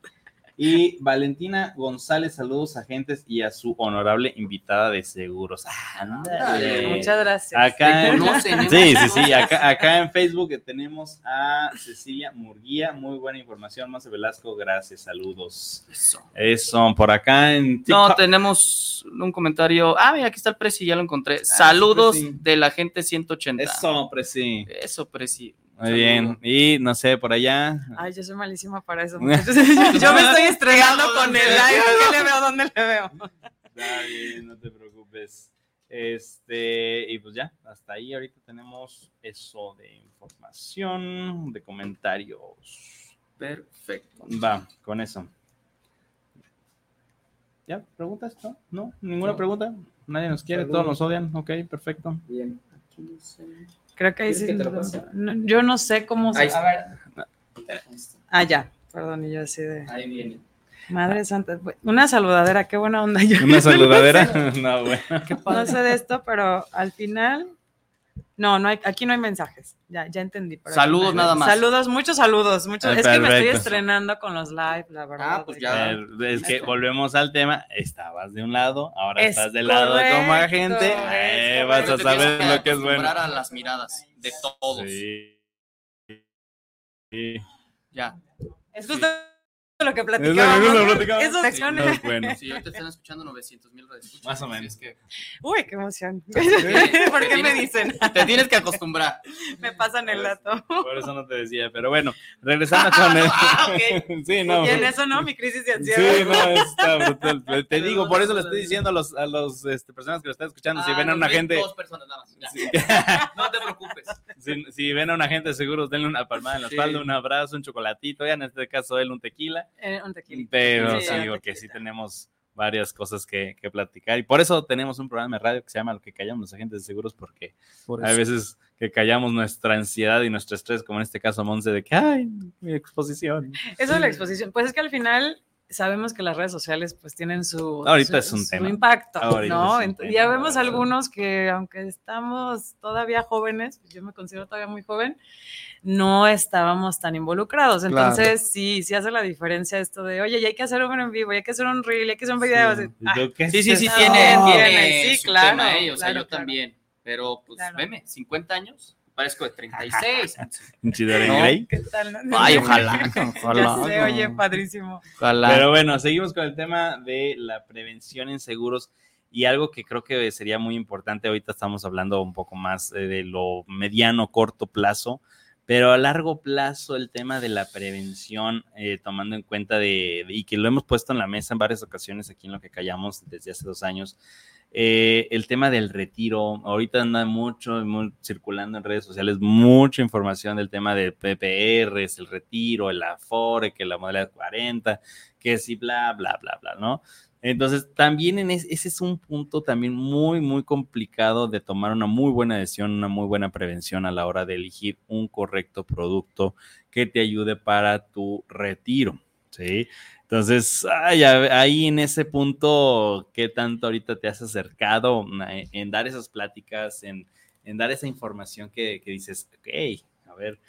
Y Valentina González, saludos agentes y a su honorable invitada de seguros. Ándale. Muchas gracias. Acá en, ¿eh? sí, sí, sí. Acá, acá en Facebook tenemos a Cecilia Murguía. Muy buena información. Marce Velasco, gracias. Saludos. Eso. Eso, por acá en No, TikTok. tenemos un comentario. Ah, mira, aquí está el Prezi, ya lo encontré. Saludos Prezi. de la gente 180. Eso, sí. Eso, Prezi. Muy bien. Y no sé, por allá. Ay, yo soy malísima para eso. yo me estoy estrenando con el live. ¿Qué le veo? ¿Dónde le veo? Está bien, no te preocupes. Este, y pues ya, hasta ahí ahorita tenemos eso de información, de comentarios. Perfecto. Va, con eso. ¿Ya? ¿Preguntas? ¿No? ¿No? ¿Ninguna No. pregunta? ¿Nadie nos quiere? ¿Todos nos odian? Ok, perfecto. Bien. Aquí no sé. Creo que ahí ¿Quieres sí. no, yo no sé cómo se. A ver. Ah, ya. Perdón, y yo así de. Ahí viene. Madre santa. Una saludadera, qué buena onda. Yo ¿Una saludadera? no, bueno. no sé de esto, pero al final. No, no hay, aquí no hay mensajes. Ya, ya entendí. Saludos nada más. Saludos, muchos saludos. Muchos. Es que me estoy estrenando con los live, la verdad. Ah, pues ya. Eh, Es que volvemos al tema. Estabas de un lado, ahora Es estás del lado de agente. es Eh, vas a saber lo que es bueno. a las miradas de todos. Sí. Sí. Ya. Es lo que Es lo que platicábamos. justo platicábamos. Esas No, secciones. bueno. Si ahorita están escuchando 900 mil redes. Más o menos. Es que Uy, qué emoción. ¿Por qué me dicen? Te tienes que acostumbrar. Me pasan el dato. Por eso no te decía, pero bueno, regresando con el. Ah, Sí, no. Y en eso no, mi crisis de Sí, ansiedad. no, está brutal. Te digo, por eso le estoy diciendo a los, a los este, personas que lo están escuchando, si Ah, ven a una gente, Dos personas nada más. si, No te preocupes. si- si ven a una gente seguros, denle una palmada en la Sí. espalda, un abrazo, un chocolatito, ya en este caso él un tequila, Eh, un pero Sí, sí, porque sí tequilita. tenemos varias cosas que, que platicar y por eso tenemos un programa de radio que se llama Lo que callamos los agentes de seguros porque hay veces que callamos nuestra ansiedad y nuestro estrés, como en este caso Monse, de que, ay, mi exposición. Eso es la exposición. Pues es que al final sabemos que las redes sociales pues tienen su, Ahorita su- es un su tema. impacto, Ahorita ¿no? es un tema, ya vemos verdad. algunos que aunque estamos todavía jóvenes, yo me considero todavía muy joven, no estábamos tan involucrados. Claro. Entonces sí, sí hace la diferencia esto de, oye, ya hay que hacer un en vivo, ya hay que hacer un reel, ya hay que hacer un video. Sí. así, ¿Y ah, Sí, sí, sí, es tiene, tiene Sí, su claro, tema, eh, O sea, claro, yo claro. también. Pero, pues, Claro. veme, 50 años, parezco de 36. Pinche Dorian No. Gray. ¿Qué tal? Ay, ojalá, Ya ojalá. sé, oye, padrísimo. Ojalá. Pero bueno, seguimos con el tema de la prevención en seguros. Y algo que creo que sería muy importante, ahorita estamos hablando un poco más eh, de lo mediano, corto plazo, pero a largo plazo el tema de la prevención, eh, tomando en cuenta de, y que lo hemos puesto en la mesa en varias ocasiones aquí en lo que callamos desde hace dos años, eh, el tema del retiro, ahorita anda mucho circulando en redes sociales, mucha información del tema de PPRs, el retiro, el Afore, que la modalidad 40, que sí, bla, bla, bla, bla, ¿no? Entonces, también en ese, es un punto también muy, muy complicado de tomar una muy buena decisión, una muy buena prevención a la hora de elegir un correcto producto que te ayude para tu retiro, ¿sí? Entonces, ahí en ese punto, ¿qué tanto ahorita te has acercado en, dar esas pláticas, en, dar esa información que, que dices, ok, a ver,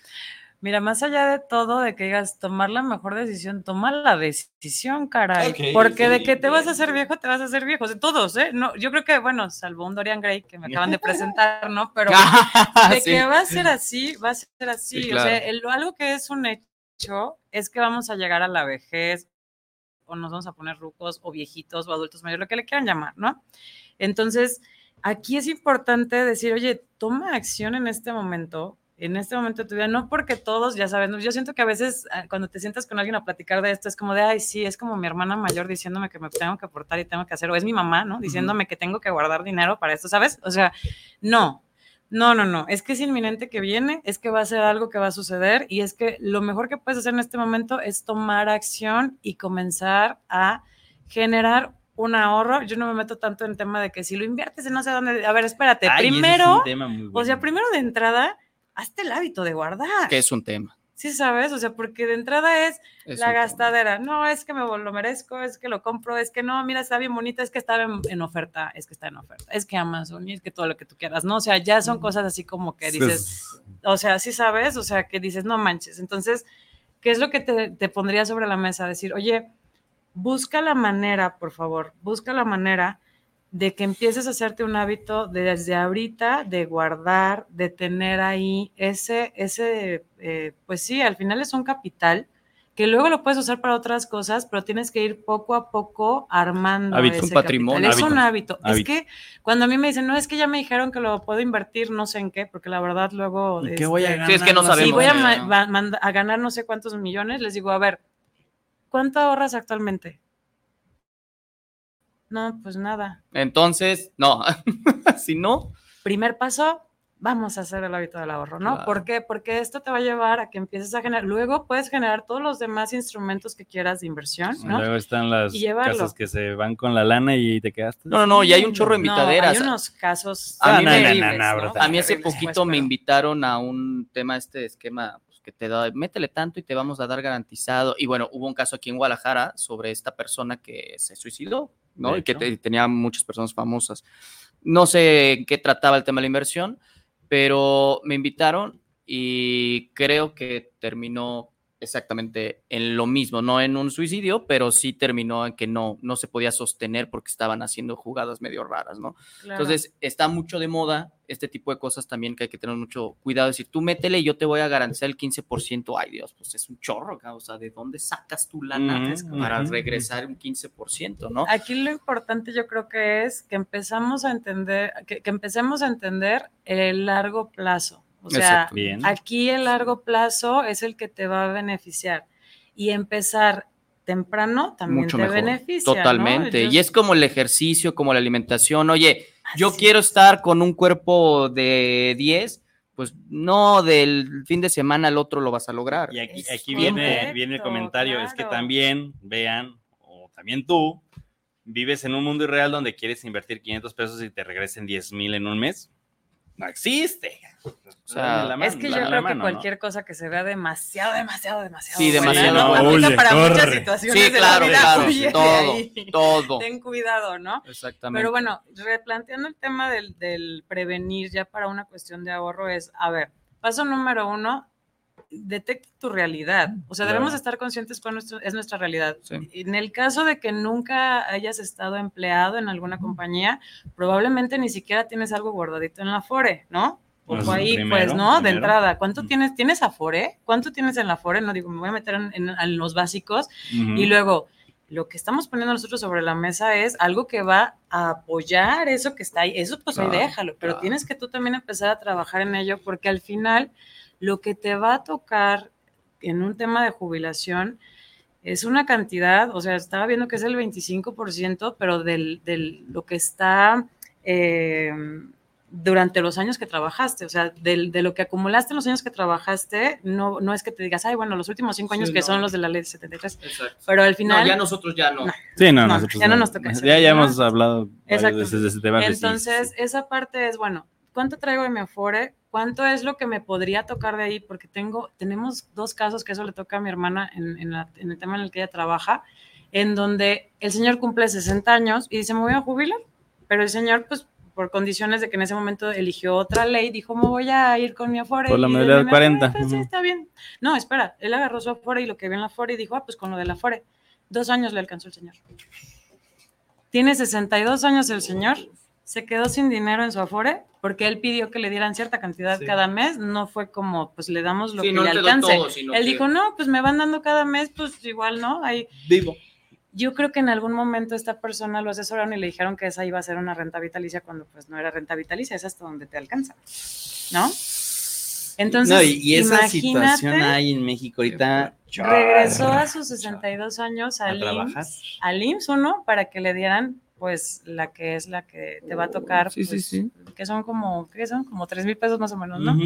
Mira, más allá de todo, de que digas tomar la mejor decisión, toma la decisión, caray. porque de que te vas a hacer viejo, te vas a hacer viejo. De todos, ¿eh? No, yo creo que, bueno, salvo un Dorian Gray que me acaban de presentar, ¿no? Pero de que va a ser así, va a ser así. O sea, algo que es un hecho es que vamos a llegar a la vejez, o nos vamos a poner rucos, o viejitos, o adultos mayores, lo que le quieran llamar, ¿no? Entonces, aquí es importante decir, oye, toma acción en este momento en este momento de tu vida, no porque todos, ya saben, yo siento que a veces ah, cuando te sientas con alguien a platicar de esto es como de, ay, sí, es como mi hermana mayor diciéndome que me tengo que aportar y tengo que hacer, o es mi mamá, ¿no? Diciéndome que tengo que guardar dinero para esto, ¿sabes? O sea, no, no, no, no, es que es inminente que viene, es que va a ser algo que va a suceder y es que lo mejor que puedes hacer en este momento es tomar acción y comenzar a generar un ahorro. Yo no me meto tanto en el tema de que si lo inviertes en no sé dónde, a ver, espérate, primero, o sea, primero de entrada, hazte el hábito de guardar. Que es un tema. Sí, sabes, o sea, porque de entrada es, la gastadera. No, es que me lo merezco, es que lo compro, es que no, mira, está bien bonita, es que está en, oferta, es que está en oferta, es que Amazon y es que todo lo que tú quieras, ¿no? O sea, ya son cosas así como que dices, o sea, sí sabes, o sea, que dices, no manches. Entonces, ¿qué es lo que te, te pondría sobre la mesa? Decir, oye, busca la manera, por favor, busca la manera de que empieces a hacerte un hábito desde ahorita de guardar, de tener ahí ese, ese eh, pues sí, al final es un capital que luego lo puedes usar para otras cosas, pero tienes que ir poco a poco armando hábito, un patrimonio. Es un hábito. Es que cuando a mí me dicen, no, es que ya me dijeron que lo puedo invertir, no sé en qué, porque la verdad luego... ¿Qué voy a ganar? Este, es que no sabemos. voy a, a ganar no sé cuántos millones, les digo, a ver, ¿cuánto ahorras actualmente? No, pues nada. Entonces, no. si no. Primer paso, vamos a hacer el hábito del ahorro, ¿no? ¿Por qué? Porque esto te va a llevar a que empieces a generar, luego puedes generar todos los demás instrumentos que quieras de inversión, ¿no? Luego están las casas que se van con la lana y te quedaste. No, no, no, y hay un chorro de invitaderas. hay unos casos. A mí, a mí hace poquito me invitaron a un tema, este esquema pues, que te da, métele tanto y te vamos a dar garantizado. Y bueno, hubo un caso aquí en Guadalajara sobre esta persona que se suicidó ¿no? Y que tenía muchas personas famosas. No sé en qué trataba el tema de la inversión, pero me invitaron y creo que terminó exactamente en lo mismo, no en un suicidio, pero sí terminó en que no, no se podía sostener porque estaban haciendo jugadas medio raras, ¿no? Entonces, está mucho de moda este tipo de cosas también que hay que tener mucho cuidado. Si tú métele y yo te voy a garantizar el 15%, ay Dios, pues es un chorro, o sea, ¿de dónde sacas tu lana para regresar un 15%, no? Aquí lo importante yo creo que es que empezamos a entender, que, que empecemos a entender el largo plazo. O sea, aquí el largo plazo es el que te va a beneficiar. Y empezar temprano también te beneficia. Totalmente. Y es como el ejercicio, como la alimentación. Oye, yo quiero estar con un cuerpo de 10, pues no del fin de semana al otro lo vas a lograr. Y aquí, aquí viene, viene el comentario, es que también vean, o también tú, vives en un mundo irreal donde quieres invertir 500 pesos y te regresen 10 mil en un mes no existe. O sea, es que yo creo que cualquier cosa que se vea demasiado, demasiado, demasiado. Sí, demasiado. Buena, para muchas situaciones sí, claro, de la vida. Claro, todo, todo. Ten cuidado, ¿no? Exactamente. Pero bueno, replanteando el tema del, del prevenir ya para una cuestión de ahorro es, a ver, paso número uno, detecta tu realidad. O sea, debemos estar conscientes con nuestro, es nuestra realidad. En el caso de que nunca hayas estado empleado en alguna compañía, probablemente ni siquiera tienes algo guardadito en la FORE, ¿no? Pues o ahí, pues, ¿no? De entrada, ¿cuánto tienes? ¿Tienes Afore? ¿Cuánto tienes en la Afore? No digo, me voy a meter en, los básicos. Y luego, lo que estamos poniendo nosotros sobre la mesa es algo que va a apoyar eso que está ahí. Eso pues ahí déjalo, pero claro. tienes que tú también empezar a trabajar en ello porque al final lo que te va a tocar en un tema de jubilación es una cantidad, o sea, estaba viendo que es el 25%, pero del, del- lo que está eh, durante los años que trabajaste, o sea, del- de lo que acumulaste en los años que trabajaste, no, no es que te digas, ay, bueno, los últimos cinco años Sí, que no. son los de la ley 73, Exacto. pero al final... No, ya nosotros ya no. No. Sí, no, No, nosotros ya no nos toca eso. Ya, ya hemos hablado varias Exacto. veces de ese tema. de sí, Entonces, sí. esa parte es, bueno, ¿cuánto traigo de mi Afore? ¿Cuánto es lo que me podría tocar de ahí? Porque tengo, tenemos dos casos que eso le toca a mi hermana en, en la- en el tema en el que ella trabaja, en donde el señor cumple 60 años y dice, me voy a jubilar, pero el señor, pues, por condiciones de que en ese momento eligió otra ley, dijo, me voy a ir con mi Afore. Por la y mayoría de de 40, "Ah, pues, sí, está bien. No, espera, él agarró su Afore y lo que vio en la Afore y dijo, ah, pues con lo del Afore. Dos años le alcanzó el señor. Tiene 62 años el señor, se quedó sin dinero en su Afore porque él pidió que le dieran cierta cantidad Sí. cada mes, no fue como, pues le damos lo Sí, que no le alcance. todo, él que- dijo, no, pues me van dando cada mes, pues igual, ¿no? Ahí, Vivo. Yo creo que en algún momento esta persona lo asesoraron y le dijeron que esa iba a ser una renta vitalicia cuando pues no era renta vitalicia, es hasta donde te alcanza, ¿no? Entonces, no, y, y esa situación hay en México ahorita. regresó a sus 62 años a al. IMSS, al IMSS uno para que le dieran pues la que es la que te va a tocar, Sí, sí, pues, sí. que son como, ¿qué son? Como 3 mil pesos más o menos, ¿no?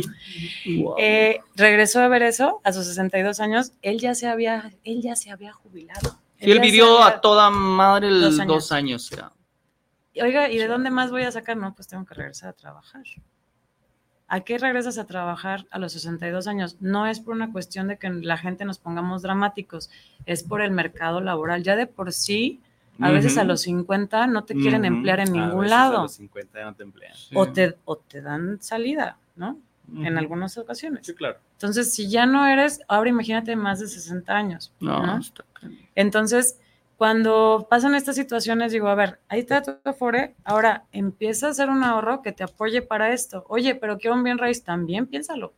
Eh, regresó a ver eso a sus 62 años, él ya se había, él ya se había jubilado. Sí, él ya se vivió a toda madre el Dos dos años. ya. Oiga, ¿y de dónde más voy a sacar? No, pues tengo que regresar a trabajar. ¿A qué regresas a trabajar a los 62 años? No es por una cuestión de que la gente nos pongamos dramáticos, es por el mercado laboral. Ya de por sí, a veces a los 50 no te quieren emplear en A ningún veces A lado los 50 ya no te emplean. o te, o te dan salida, ¿no? En algunas ocasiones. Sí, claro. Entonces, si ya no eres, ahora imagínate más de 60 años. No, ¿no? está cañón. Entonces, cuando pasan estas situaciones, digo, a ver, ahí está tu Afore, ahora empieza a hacer un ahorro que te apoye para esto. Oye, pero quiero un bien raíz, también piénsalo.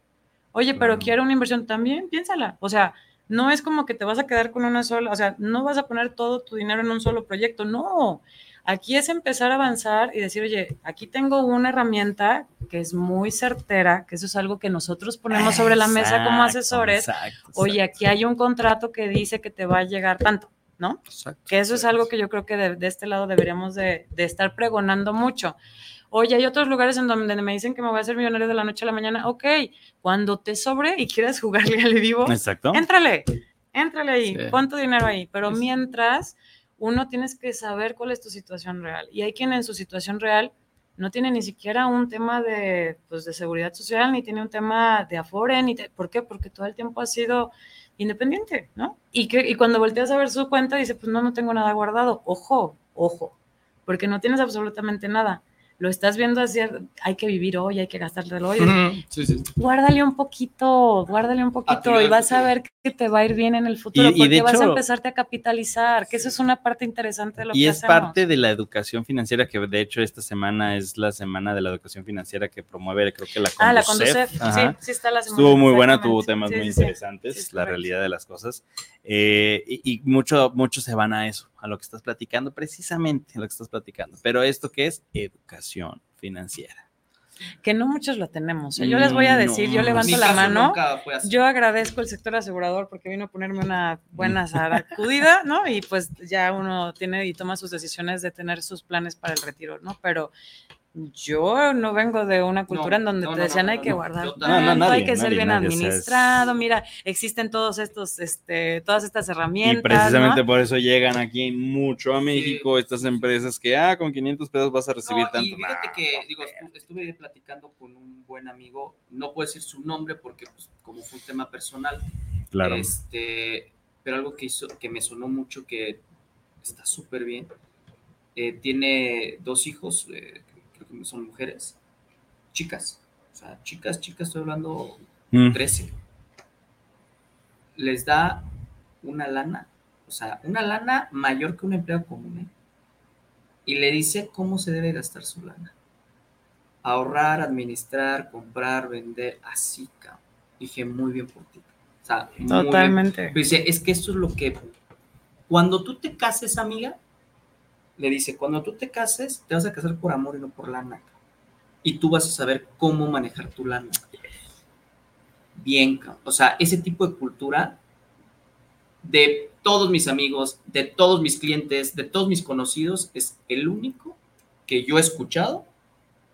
Oye, pero Claro. quiero una inversión, también piénsala. O sea, no es como que te vas a quedar con una sola, o sea, no vas a poner todo tu dinero en un solo proyecto, no. Aquí es empezar a avanzar y decir, oye, aquí tengo una herramienta que es muy certera, que eso es algo que nosotros ponemos sobre la mesa como asesores. exacto, Oye, exacto. aquí hay un contrato que dice que te va a llegar tanto, ¿no? Exacto. Que eso es algo que yo creo que de, de este lado deberíamos de, de estar pregonando mucho. Oye, hay otros lugares en donde me dicen que me voy a hacer millonario de la noche a la mañana. Ok, cuando te sobre y quieras jugarle al vivo, Exacto. éntrale, éntrale ahí, Sí. pon tu dinero ahí. Pero mientras, uno tienes que saber cuál es tu situación real. Y hay quien en su situación real no tiene ni siquiera un tema de, pues, de seguridad social, ni tiene un tema de afore, ni te- ¿por qué? Porque todo el tiempo ha sido independiente, ¿no? Y, que, y cuando volteas a ver su cuenta, dice, pues no, no tengo nada guardado. Ojo, ojo, porque no tienes absolutamente nada. Lo estás viendo así, hay que vivir hoy, hay que gastártelo hoy. Sí, sí. Guárdale un poquito, guárdale un poquito y vas a ver que te va a ir bien en el futuro, Y- y de porque vas a hecho- empezarte a capitalizar, que eso es una parte interesante de lo Y que es hacemos. parte de la educación financiera, que de hecho esta semana es la semana de la educación financiera que promueve, creo que la Ah, la Conducef. Conducef, sí, sí está la semana. Estuvo muy buena, tuvo temas muy interesantes, la realidad de las cosas. Eh, y y mucho, muchos se van a eso, a lo que estás platicando, precisamente a lo que estás platicando. Pero esto que es educación financiera. Que no muchos lo tenemos. ¿eh? Yo les voy a decir, no, yo levanto la mano. Yo agradezco al sector asegurador porque vino a ponerme una buena sacudida, ¿no? Y pues ya uno tiene y toma sus decisiones de tener sus planes para el retiro, ¿no? Pero yo no vengo de una cultura en donde no, te no, decían no, hay no, que no. guardar tanto. No, no, hay nadie, que ser nadie, bien nadie, administrado, mira, existen todos estos, este, todas estas herramientas, Y precisamente ¿no? por eso llegan aquí mucho a México estas empresas que, ah, con 500 pesos vas a recibir No, tanto. Y fíjate Nah, que, no, digo, estu- estuve platicando con un buen amigo, no puedo decir su nombre porque, pues, como fue un tema personal, claro. este, pero algo que hizo, que me sonó mucho, que está súper bien. Eh, tiene dos hijos, eh, son mujeres, chicas, o sea, chicas, chicas, estoy hablando Mm. 13. Les da una lana, o sea, una lana mayor que un empleado común, ¿eh? Y le dice cómo se debe gastar su lana. Ahorrar, administrar, comprar, vender, así, cabrón. Dije, muy bien por ti. O sea. Totalmente. Pero dice, es que esto es lo que cuando tú te cases, amiga, le dice, cuando tú te cases, te vas a casar por amor y no por lana. Y tú vas a saber cómo manejar tu lana. Bien, o sea, ese tipo de cultura de todos mis amigos, de todos mis clientes, de todos mis conocidos, es el único que yo he escuchado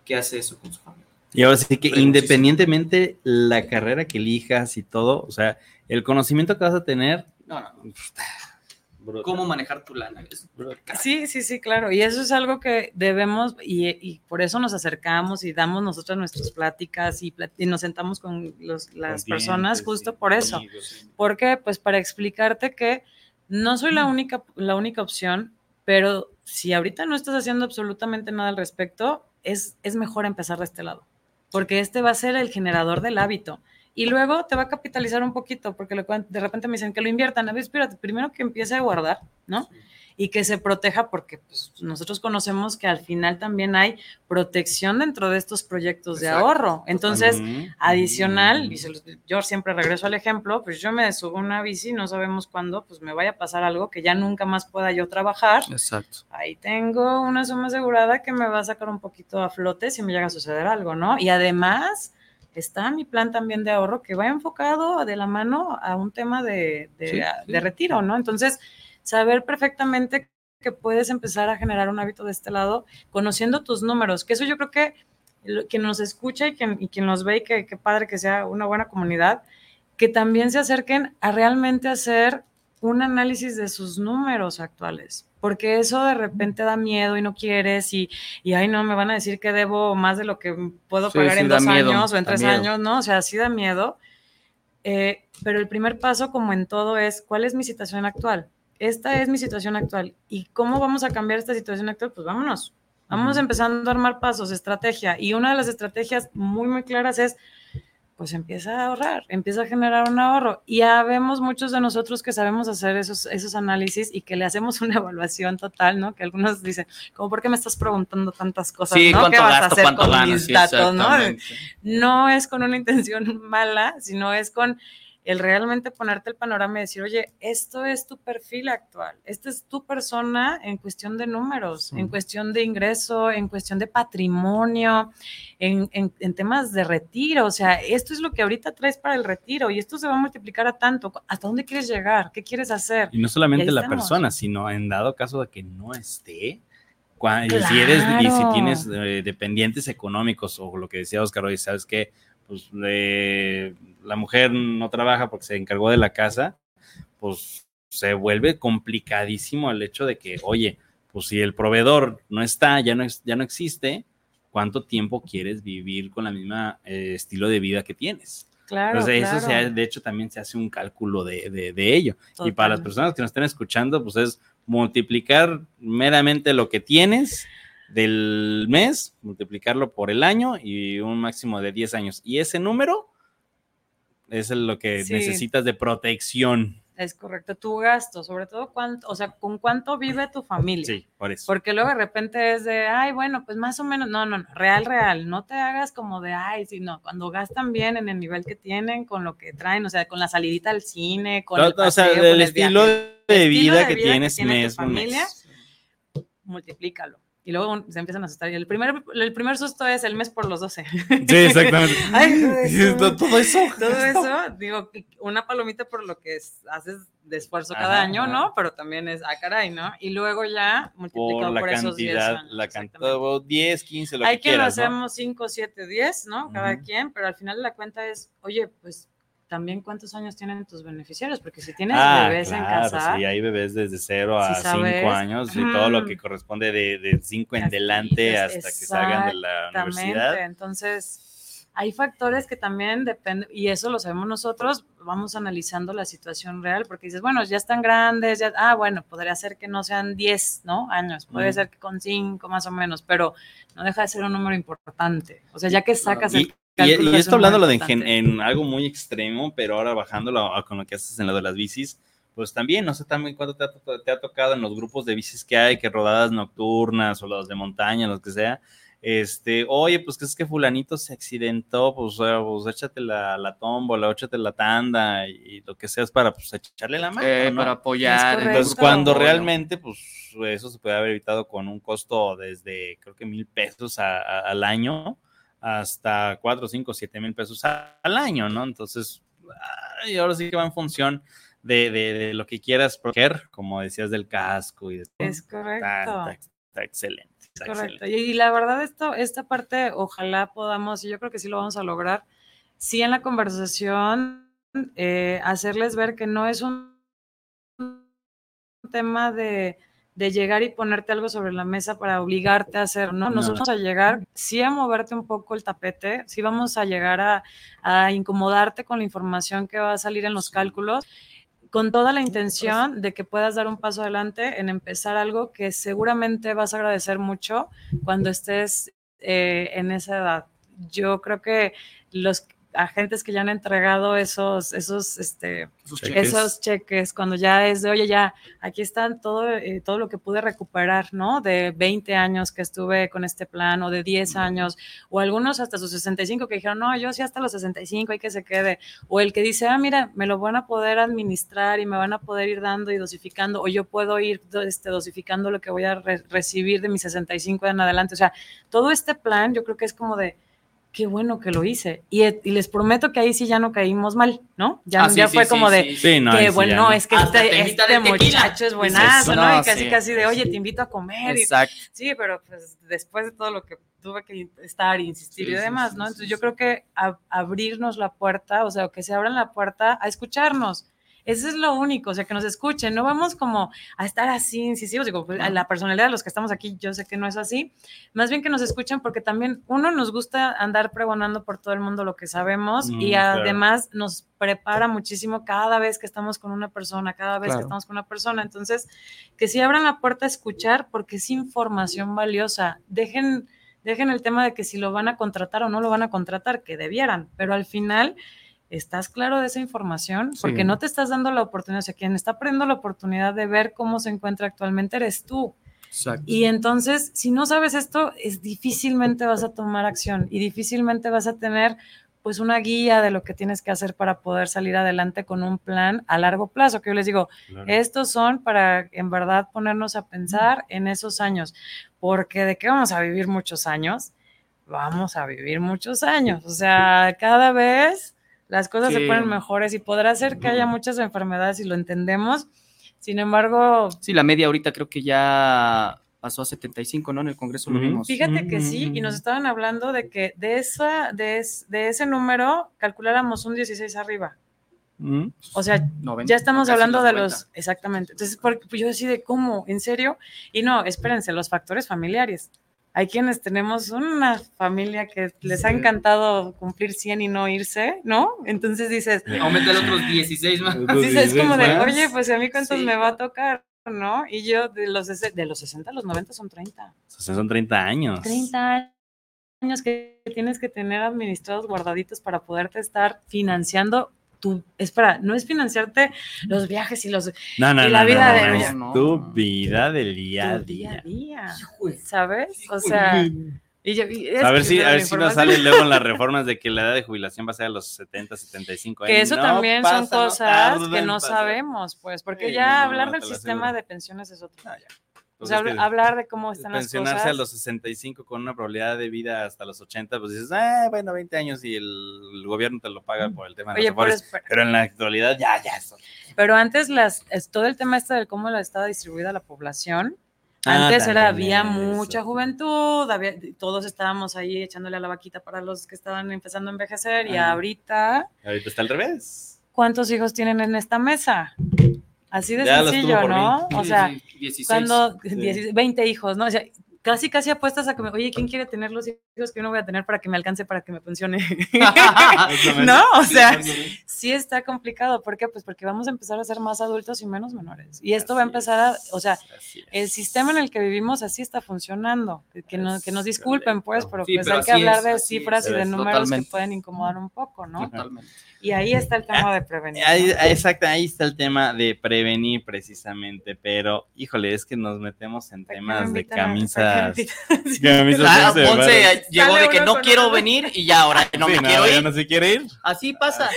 que hace eso con su familia. Y ahora sí que independientemente la carrera que elijas y todo, o sea, el conocimiento que vas a tener. No, no, ¿Cómo manejar tu lana? Sí, sí, sí, claro. Y eso es algo que debemos, y, por eso nos acercamos y damos nosotras nuestras pláticas y, nos sentamos con las personas justo por eso. Porque, pues, para explicarte que no soy la única, la única opción, pero si ahorita no estás haciendo absolutamente nada al respecto, es, es mejor empezar de este lado porque este va a ser el generador del hábito. Y luego te va a capitalizar un poquito, porque de repente me dicen que lo inviertan. A ver, espérate, primero que empiece a guardar, ¿no? Y que se proteja, porque pues, nosotros conocemos que al final también hay protección dentro de estos proyectos de ahorro. Entonces, adicional, y yo siempre regreso al ejemplo, pues yo me subo una bici, no sabemos cuándo, pues me vaya a pasar algo que ya nunca más pueda yo trabajar. Exacto. Ahí tengo una suma asegurada que me va a sacar un poquito a flote si me llega a suceder algo, ¿no? Y además está mi plan también de ahorro que va enfocado de la mano a un tema de, retiro, ¿no? Entonces, saber perfectamente que puedes empezar a generar un hábito de este lado, conociendo tus números, que eso yo creo que quien nos escucha y quien, y quien nos ve y que, que padre que sea una buena comunidad, que también se acerquen a realmente hacer un análisis de sus números actuales, porque eso de repente da miedo y no quieres y, y ay, no, me van a decir que debo más de lo que puedo pagar en dos años o en tres años, ¿no? O sea, sí da miedo. Eh, pero el primer paso, como en todo, es cuál es mi situación actual. Esta es mi situación actual. ¿Y cómo vamos a cambiar esta situación actual? Pues vámonos. Vamos empezando a armar pasos, estrategia. Y una de las estrategias muy, muy claras es pues empieza a ahorrar, empieza a generar un ahorro. Y ya vemos muchos de nosotros que sabemos hacer esos, esos análisis y que le hacemos una evaluación total, ¿no? Que algunos dicen, como, ¿por qué me estás preguntando tantas cosas? Sí, ¿no? ¿Qué vas a hacer con mis datos, ¿no? No es con una intención mala, sino es con el realmente ponerte el panorama y decir, oye, esto es tu perfil actual, esta es tu persona en cuestión de números, en cuestión de ingreso, en cuestión de patrimonio, en, en, temas de retiro, o sea, esto es lo que ahorita traes para el retiro y esto se va a multiplicar a tanto. ¿Hasta dónde quieres llegar? ¿Qué quieres hacer? Y no solamente la persona, sino en dado caso de que no esté. Si eres y si tienes eh, dependientes económicos o lo que decía Oscar hoy, sabes que pues la mujer no trabaja porque se encargó de la casa, pues se vuelve complicadísimo el hecho de que, oye, pues si el proveedor no está, ya no, ya no existe, ¿cuánto tiempo quieres vivir con la misma eh, estilo de vida que tienes? Claro, Eso de hecho también se hace un cálculo de, ello. Y para las personas que nos estén escuchando, pues es multiplicar meramente lo que tienes del mes, multiplicarlo por el año y un máximo de 10 años. Y ese número es lo que necesitas de protección. Es correcto, tu gasto, sobre todo cuánto, o sea, con cuánto vive tu familia. Sí, por eso. Porque luego de repente es de, ay, bueno, pues más o menos, no, no, no, real, real, no te hagas como de, ay, sino cuando gastan bien en el nivel que tienen, con lo que traen, o sea, con la salidita al cine, con el o sea, el, estilo de, vida que tienes mes, familia, multiplícalo. Y luego se empiezan a asustar. Y el primer, el primer susto es el mes por los 12. Sí, exactamente. todo, eso. Todo eso. digo, una palomita por lo que haces de esfuerzo cada año, ¿no? Pero también es, ah, caray, ¿no? Y luego ya multiplicado por, esos 10 años. La cantidad, 10, 15, lo Hay que quieras, lo hacemos 5, 7, 10, ¿no? Cada quien, pero al final la cuenta es, oye, pues también cuántos años tienen tus beneficiarios, porque si tienes ah, bebés en casa. Sí, hay bebés desde 0 a 5 años y todo lo que corresponde de 5 en adelante hasta que salgan de la universidad. Entonces, hay factores que también dependen, y eso lo sabemos nosotros, vamos analizando la situación real, porque dices, bueno, ya están grandes, ya, ah, bueno, podría ser que no sean 10, ¿no? Años, puede ser que con 5 más o menos, pero no deja de ser un número importante. O sea, ya que sacas el y, esto hablándolo de en, algo muy extremo, pero ahora bajándolo con lo que haces en lo de las bicis, pues también, no sé también cuánto te ha, te ha, tocado en los grupos de bicis que hay, que rodadas nocturnas o los de montaña, los que sea, este, oye, pues que es que fulanito se accidentó, pues, pues échate la, la tómbola, échate la tanda y, lo que seas para pues echarle la mano, Eh, ¿no? para apoyar. Es Entonces, cuando realmente, pues, eso se puede haber evitado con un costo desde, creo que mil pesos a- a- al año hasta cuatro, cinco, siete mil pesos al año, ¿no? Entonces, ay, ahora sí que va en función de, de- de lo que quieras proteger, como decías del casco y de todo. Es correcto. Está, está- está excelente. está Correcto. excelente. Y, y la verdad, esto, esta parte, ojalá podamos, y yo creo que sí lo vamos a lograr, sí en la conversación, eh, hacerles ver que no es un tema de, de llegar y ponerte algo sobre la mesa para obligarte a hacer, ¿no? No. Nosotros vamos a llegar, sí a moverte un poco el tapete, sí vamos a llegar a, a incomodarte con la información que va a salir en los cálculos, con toda la intención de que puedas dar un paso adelante en empezar algo que seguramente vas a agradecer mucho cuando estés eh, en esa edad. Yo creo que los agentes que ya han entregado esos, esos, este, Cheques. esos cheques, cuando ya es de, oye, ya, aquí están todo, eh, todo lo que pude recuperar, ¿no? De 20 años que estuve con este plan, o de 10 años, o algunos hasta sus 65 que dijeron, no, yo sí hasta los 65 hay que se quede, o el que dice, ah, mira, me lo van a poder administrar y me van a poder ir dando y dosificando, o yo puedo ir do- este, dosificando lo que voy a re- recibir de mis 65 en adelante. O sea, todo este plan yo creo que es como de, qué bueno que lo hice. Y, y les prometo que ahí sí ya no caímos mal, ¿no? Ya, Ah, sí, ya sí, fue sí, como de, sí, sí. Sí, no, que bueno, no. es que Hasta te este, este muchacho es buenazo, ¿no? No, y casi sí. casi de, oye, te invito a comer. y- Exacto. sí, pero pues después de todo lo que tuve que estar y insistir Sí, y demás, sí, ¿no? sí, Entonces sí. yo creo que a- abrirnos la puerta, o sea, que se abran la puerta a escucharnos. Eso es lo único, o sea, que nos escuchen, no vamos como a estar así incisivos, digo, pues, la personalidad de los que estamos aquí, yo sé que no es así, más bien que nos escuchen porque también uno nos gusta andar pregonando por todo el mundo lo que sabemos Mm, y claro. además nos prepara muchísimo cada vez que estamos con una persona, cada vez Claro. que estamos con una persona, entonces que si abran la puerta a escuchar porque es información valiosa, dejen dejen el tema de que si lo van a contratar o no lo van a contratar, que debieran, pero al final estás claro de esa información porque Sí. no te estás dando la oportunidad, o sea, quien está perdiendo la oportunidad de ver cómo se encuentra actualmente eres tú. Exacto. Y entonces, si no sabes esto, es difícilmente vas a tomar acción y difícilmente vas a tener pues una guía de lo que tienes que hacer para poder salir adelante con un plan a largo plazo, que yo les digo, Claro. estos son para en verdad ponernos a pensar en esos años, porque de qué vamos a vivir muchos años, vamos a vivir muchos años, o sea, cada vez las cosas se ponen mejores y podrá ser que haya muchas enfermedades y lo entendemos, sin embargo, Sí, la media ahorita creo que ya pasó a 75, ¿no? En el Congreso lo vimos. Fíjate que sí, y nos estaban hablando de que de, esa, de, es- de ese número calculáramos un 16 arriba. Mm. O sea, 90, ya estamos hablando de 90. los, exactamente. Entonces, por- pues yo así de cómo, ¿en serio? Y no, espérense, los factores familiares. Hay quienes tenemos una familia que les ha encantado cumplir 100 y no irse, ¿no? Entonces dices, Aumenta otros 16 más. Otros dices, es como de, 16 oye, pues a mí cuántos Sí. me va a tocar, ¿no? Y yo de los, de los 60 a los 90 son 30. O sea, son 30 años. 30 años que tienes que tener administrados guardaditos para poderte estar financiando tu, espera, no es financiarte los viajes y los No, no, Y no, la no, vida no, de- no, es no. tu vida del día a día a día. día, ¿sabes? O sea, y yo- y es A ver que si, a ver si nos sale luego en las reformas de que la edad de jubilación va a ser a los 70, 75 Que años. eso No también son pasa, cosas que no pasar. sabemos, pues, porque Sí, ya no, no, hablar no, del sistema de pensiones es otro. Ah, ya. O sea, que hablar de cómo están las pensionarse cosas. a los 65 con una probabilidad de vida hasta los 80, pues dices, ah, bueno, 20 años y el, el gobierno te lo paga por el tema de Oye, los pero, Pero en la actualidad ya, ya. eso. pero antes las, todo el tema este de cómo la estaba distribuida la población, Ah, Antes era, había eso. mucha juventud, había, todos estábamos ahí echándole a la vaquita para los que estaban empezando a envejecer y Ah. ahorita, Ahorita está al revés. ¿cuántos hijos tienen en esta mesa? Así de Ya sencillo, ¿no? O sea, sí, 16. cuando Sí. 16, 20 hijos, ¿no? O sea, casi casi apuestas a que me, oye, ¿quién quiere tener los hijos que yo no voy a tener para que me alcance para que me pensione? no, o sea, sí está complicado, ¿por qué? Pues porque vamos a empezar a ser más adultos y menos menores. Y esto va a empezar a, o sea, el sistema en el que vivimos así está funcionando. Que, no- que nos disculpen, pues, pero Sí, pues pero hay que hablar es, de cifras y de números totalmente. que pueden incomodar un poco, ¿no? Totalmente. Y ahí está el tema de prevenir. Exacto, ahí está el tema de prevenir precisamente, pero híjole, es que nos metemos en ¿Para qué me temas de camisas. Camisas Ah, once Ponce varos. llegó de que no quiero venir y ya ahora no Sí, me no, quiero ya ir. no se quiere ir. Así pasa.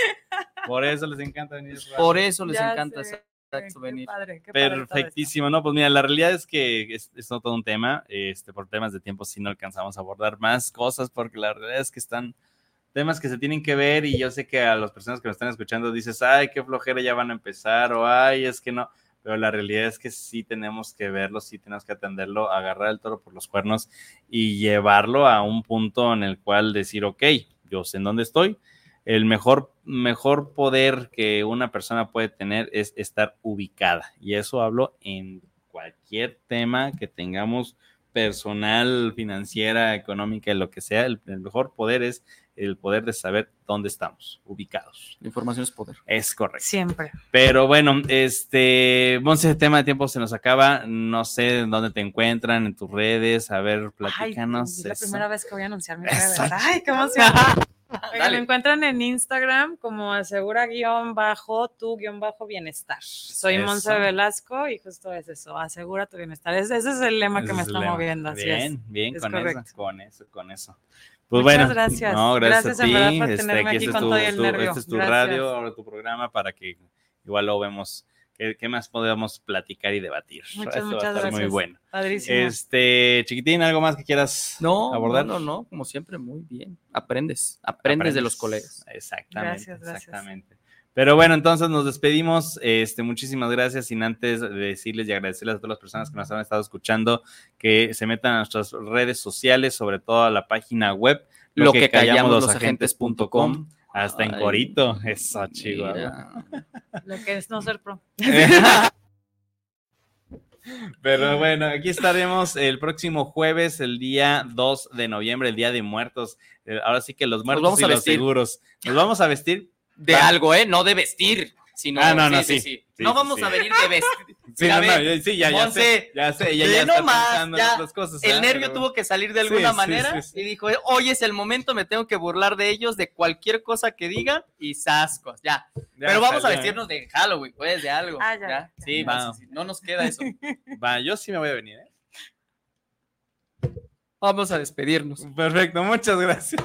Por eso les encanta venir. Por eso les Ya encanta sé. exacto, Qué venir. padre, qué padre todo esto. Perfectísimo, ¿no? Pues mira, la realidad es que es, es todo un tema, este, por temas de tiempo sí no alcanzamos a abordar más cosas, porque la realidad es que están temas que se tienen que ver y yo sé que a las personas que nos están escuchando dices, ay, qué flojera, ya van a empezar, o ay, es que no, pero la realidad es que sí tenemos que verlo, sí tenemos que atenderlo, agarrar el toro por los cuernos y llevarlo a un punto en el cual decir, ok, yo sé en dónde estoy, el mejor, mejor poder que una persona puede tener es estar ubicada. Y eso hablo en cualquier tema que tengamos personal, financiera, económica, lo que sea. El, el mejor poder es el poder de saber dónde estamos ubicados. La información es poder. Es correcto. Siempre. Pero bueno, este, Monse, el tema de tiempo se nos acaba. No sé en dónde te encuentran, en tus redes. A ver, platícanos. Ay, es la primera vez que voy a anunciar mi redes. Ay, qué emoción. Oigan, me encuentran en Instagram como asegura guion bajo tu guion bajo bienestar. Soy. Monse Velasco y justo es eso, asegura tu bienestar. Ese, ese es el lema que Ese me es está lema. moviendo, así bien, es. bien, Es con correcto. eso, con eso, con eso. Pues Muchas bueno, gracias. No, gracias, Gracias, a ti. Este, tenerme aquí aquí este es con tu, todo y el tu- nervio. este es tu Gracias. radio, ahora tu programa para que igual lo vemos. ¿Qué, qué más podemos platicar y debatir? Muchas, Esto va a muchas estar gracias. muy bueno. Padrísimo. Este, chiquitín, ¿algo más que quieras No, abordar? no, no, no, como siempre, muy bien. Aprendes, aprendes, de los colegas. Exactamente, Gracias, gracias. exactamente. Pero bueno, entonces nos despedimos. Este, muchísimas gracias. Sin antes de decirles y agradecerles a todas las personas que nos han estado escuchando, que se metan a nuestras redes sociales, sobre todo a la página web, Lo que callamos los agentes.com. Hasta en corito. Eso, chico. Mira. Lo que es no ser pro. Pero bueno, aquí estaremos el próximo jueves, el día 2 de noviembre, el día de muertos. Eh, Ahora sí que los muertos vamos y a los vestir. seguros. Nos vamos a vestir. De Va. algo, ¿eh? No de vestir, sino. Ah, no, no, sí. Sí, no sí, vamos sí. a venir de vestir. Sí, no, no, ya- sí, ya, ya sé, ya sé, ve ya está nomás, pensando en ya. otras cosas. El ¿ah? nervio Pero- tuvo que salir de alguna sí, manera sí, sí. y dijo, hoy es el momento, me tengo que burlar de ellos, de cualquier cosa que digan y sascos, ya. ya Pero vamos a ¿eh? vestirnos de Halloween, pues, de algo. Ah, ya, ya. ya. Sí, Va. sí, no nos queda eso. Va, yo sí me voy a venir, ¿eh? Vamos a despedirnos, Perfecto, muchas gracias.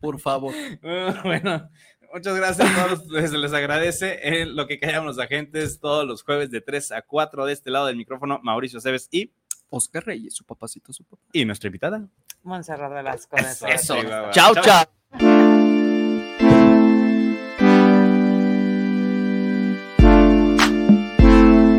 por favor. bueno, muchas gracias a todos. Les, les agradece eh, lo que callamos los agentes todos los jueves de 3 a 4 de este lado del micrófono, Mauricio Cebes y, Oscar Reyes, su papacito, su papá. y nuestra invitada. Montserrat Velasco. Eso, Eso. Chao, Chao. chao.